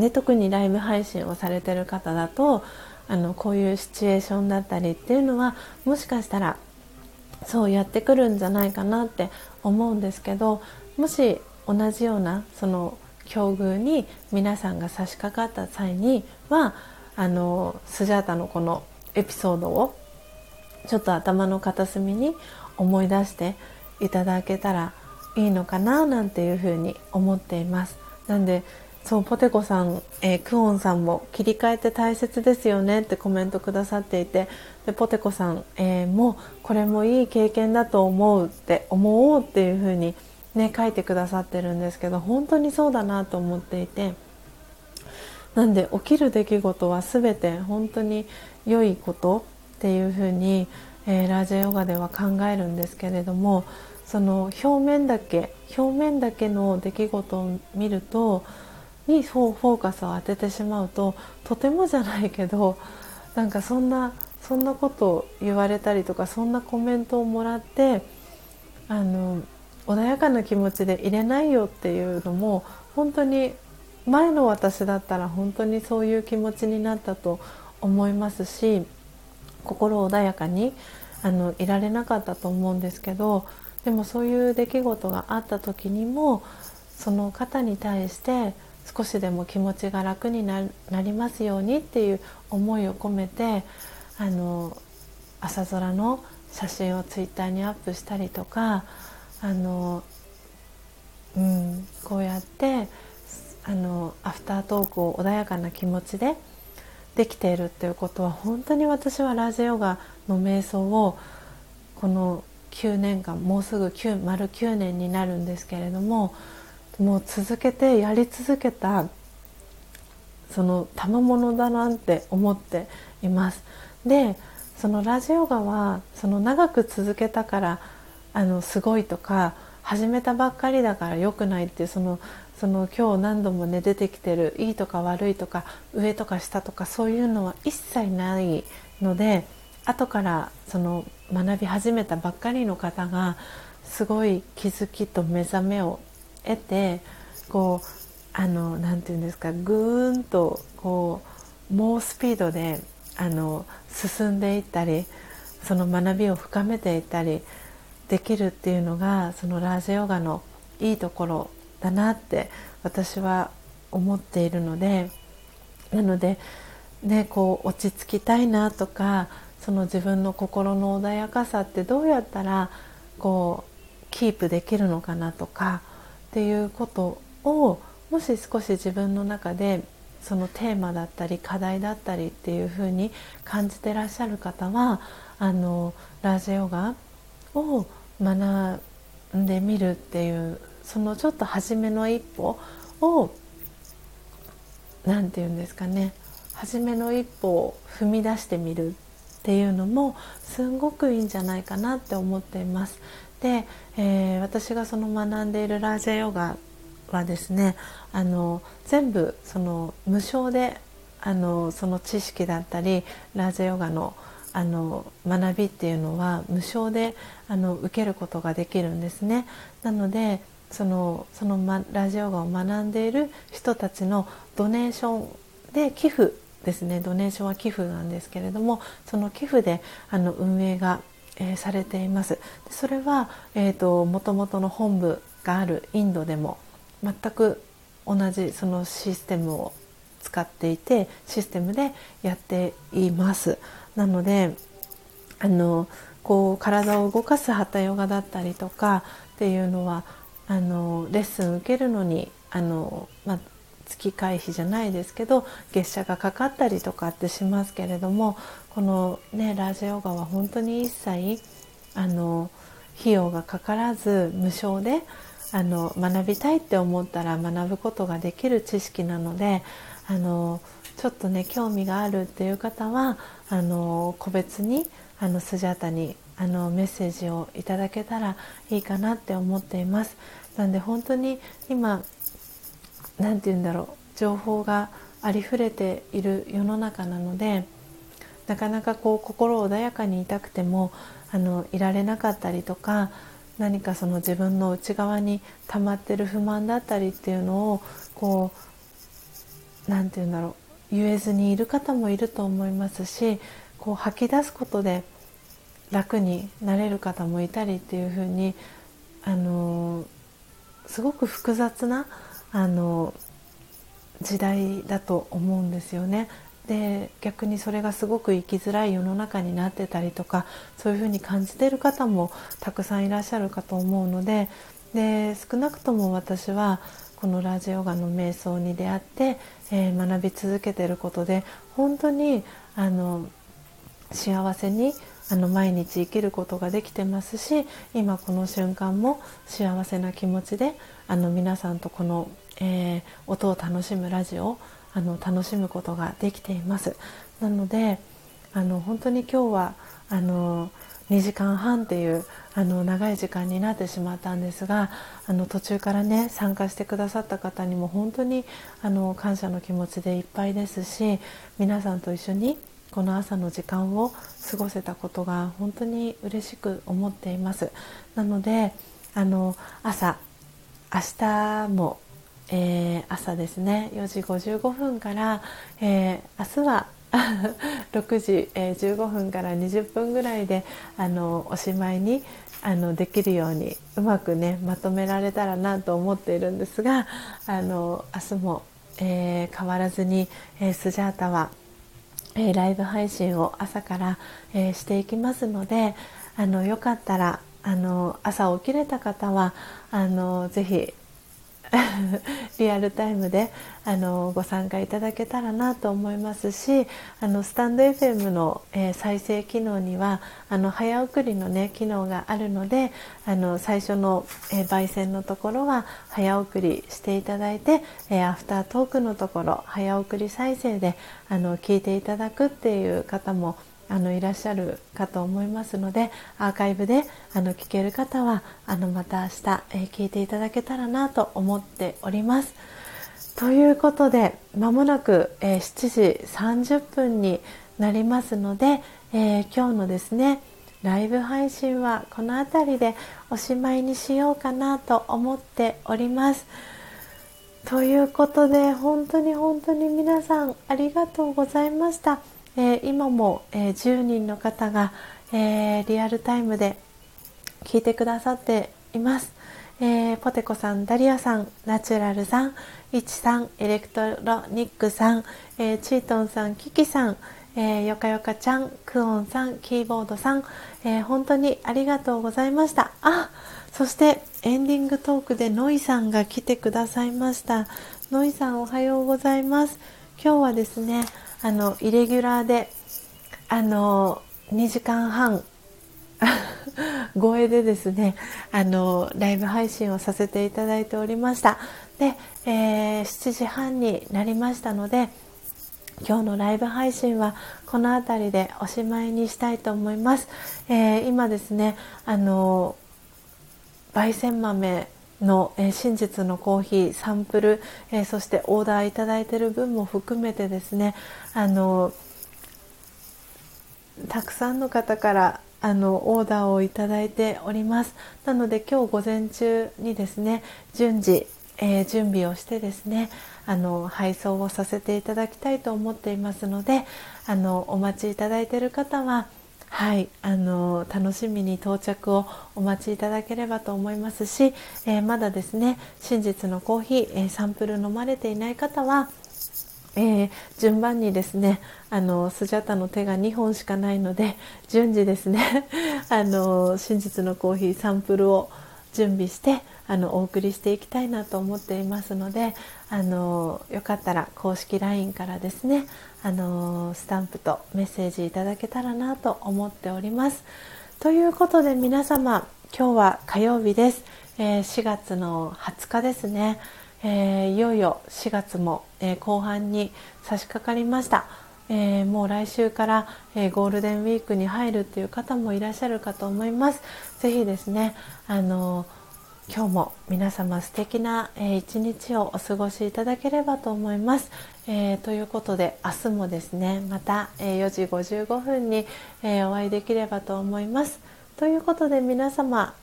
で特にライブ配信をされてる方だとあのこういうシチュエーションだったりっていうのはもしかしたらそうやってくるんじゃないかなって思うんですけどもし同じようなその境遇に皆さんが差し掛かった際にはあのスジャータのこのエピソードをちょっと頭の片隅に思い出していただけたらいいのかななんていうふうに思っています。なんでそうポテコさん、えー、クオンさんも切り替えて大切ですよねってコメントくださっていてでポテコさん、えー、もうこれもいい経験だと思うって思おうっていうふうにね書いてくださってるんですけど本当にそうだなと思っていてなんで起きる出来事は全て本当に良いことっていうふうに、えー、ラージャヨガでは考えるんですけれどもその表面だけ表面だけの出来事を見るとにフォーカスを当ててしまうととてもじゃないけどなんかそんなそんなことを言われたりとかそんなコメントをもらってあの穏やかな気持ちで入れないよっていうのも本当に前の私だったら本当にそういう気持ちになったと思いますし心穏やかにあのいられなかったと思うんですけどでもそういう出来事があった時にもその方に対して少しでも気持ちが楽になりますようにっていう思いを込めてあの朝空の写真をツイッターにアップしたりとかあの、うん、こうやってあのアフタートークを穏やかな気持ちでできているっていうことは本当に私はラジオガの瞑想をこの9年間もうすぐ9丸9年になるんですけれどももう続けてやり続けたその賜物だなって思っています。でそのラジオガはその長く続けたからあのすごいとか始めたばっかりだから良くないっていうそのその今日何度もね出てきてるいいとか悪いとか上とか下とかそういうのは一切ないので後からその学び始めたばっかりの方がすごい気づきと目覚めを得てこうあのなんていうんですかぐーんとこう猛スピードであの進んでいったりその学びを深めていったりできるっていうのがそのラージヨガのいいところだなって私は思っているのでなので、ね、こう落ち着きたいなとかその自分の心の穏やかさってどうやったらこうキープできるのかなとかっていうことをもし少し自分の中でそのテーマだったり課題だったりっていうふうに感じてらっしゃる方はあのラージヨガを学んでみるっていうそのちょっと初めの一歩を何て言うんですかね初めの一歩を踏み出してみるっていうのもすごくいいんじゃないかなって思っています。で、えー、私がその学んでいるラージャヨガはですねあの全部その無償であのその知識だったりラージャヨガのあの学びっていうのは無償であの受けることができるんですね。なのでそのその、ま、ラジオガを学んでいる人たちのドネーションで寄付ですね。ドネーションは寄付なんですけれどもその寄付であの運営が、えー、されています。それは、えーと、もともとの本部があるインドでも全く同じそのシステムを使っていてシステムでやっています。なのであのこう体を動かすハタヨガだったりとかっていうのはあのレッスン受けるのにあの、まあ、月会費じゃないですけど月謝がかかったりとかってしますけれどもこの、ね、ラージヨガは本当に一切あの費用がかからず無償であの学びたいって思ったら学ぶことができる知識なのであのちょっとね興味があるっていう方はあの個別にあのスジャータにあのメッセージをいただけたらいいかなって思っています。なんで本当に今何て言うんだろう情報がありふれている世の中なのでなかなかこう心穏やかにいたくてもあのいられなかったりとか何かその自分の内側に溜まってる不満だったりっていうのをこう何て言うんだろう言えずにいる方もいると思いますしこう吐き出すことで楽になれる方もいたりっていう風にあのすごく複雑なあの時代だと思うんですよね。で逆にそれがすごく生きづらい世の中になってたりとかそういうふうに感じてる方もたくさんいらっしゃるかと思うのでで少なくとも私はこのラジオガの瞑想に出会って、えー、学び続けてることで本当にあの幸せにあの毎日生きることができてますし今この瞬間も幸せな気持ちであの皆さんとこの、えー、音を楽しむラジオをあの楽しむことができています。なのであの本当に今日はあの2時間半っていうあの長い時間になってしまったんですがあの途中からね参加してくださった方にも本当にあの感謝の気持ちでいっぱいですし皆さんと一緒にこの朝の時間を過ごせたことが本当に嬉しく思っています。なのであの朝明日も、えー、朝ですね4時55分から、えー、明日は 6時、えー、15分から20分ぐらいであのおしまいにあのできるようにうまくねまとめられたらなと思っているんですがあの明日も、えー、変わらずに、えー、スジャータはえー、ライブ配信を朝から、えー、していきますのであのよかったらあの朝起きれた方はあのぜひ リアルタイムであのご参加いただけたらなと思いますしあのスタンド FM の、えー、再生機能にはあの早送りの、ね、機能があるのであの最初の、えー、焙煎のところは早送りしていただいて、えー、アフタートークのところ早送り再生であの聞いていただくっていう方もあのいらっしゃるかと思いますのでアーカイブであの聞ける方はあのまた明日、えー、聞いていただけたらなと思っております。ということでまもなく、えー、7時30分になりますので、えー、今日のですねライブ配信はこの辺りでおしまいにしようかなと思っております。ということで本当に本当に皆さんありがとうございました。えー、今も、えー、10人の方が、えー、リアルタイムで聞いてくださっています。えー、ポテコさん、ダリアさん、ナチュラルさん、イチさん、エレクトロニックさん、えー、チートンさん、キキさん、えー、よかよかちゃん、クオンさん、キーボードさん、えー、本当にありがとうございました。あ、そしてエンディングトークでノイさんが来てくださいました。ノイさんおはようございます。今日はですね、あのイレギュラーであの2時間半 超えでですねあのライブ配信をさせていただいておりました。で、えー、7時半になりましたので今日のライブ配信はこの辺りでおしまいにしたいと思います、えー、今ですねあの焙煎豆の、え、真実のコーヒーサンプル、え、そしてオーダーいただいている分も含めてですねあのたくさんの方からあのオーダーをいただいております。なので今日午前中にですね順次、えー、準備をしてですねあの配送をさせていただきたいと思っていますのであのお待ちいただいている方ははいあの楽しみに到着をお待ちいただければと思いますし、えー、まだですね真実のコーヒー、えー、サンプル飲まれていない方はえー、順番にですねあのスジャタの手が2本しかないので順次ですね あの真実のコーヒーサンプルを準備してあのお送りしていきたいなと思っていますのであのよかったら公式 LINE からですねあのスタンプとメッセージいただけたらなと思っております。ということで皆様今日は火曜日です、えー、4月の20日ですね。えー、いよいよ4月も、えー、後半に差し掛かりました、えー、もう来週から、えゴールデンウィークに入るっていう方もいらっしゃるかと思いますぜひですねあの今日も皆様素敵な、え一日をお過ごしいただければと思います、えということで明日もですねまた、え4時55分に、えお会いできればと思います。ということで皆様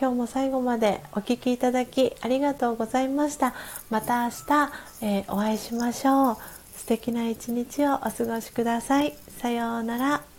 今日も最後までお聴きいただきありがとうございました。また明日、え、お会いしましょう。素敵な一日をお過ごしください。さようなら。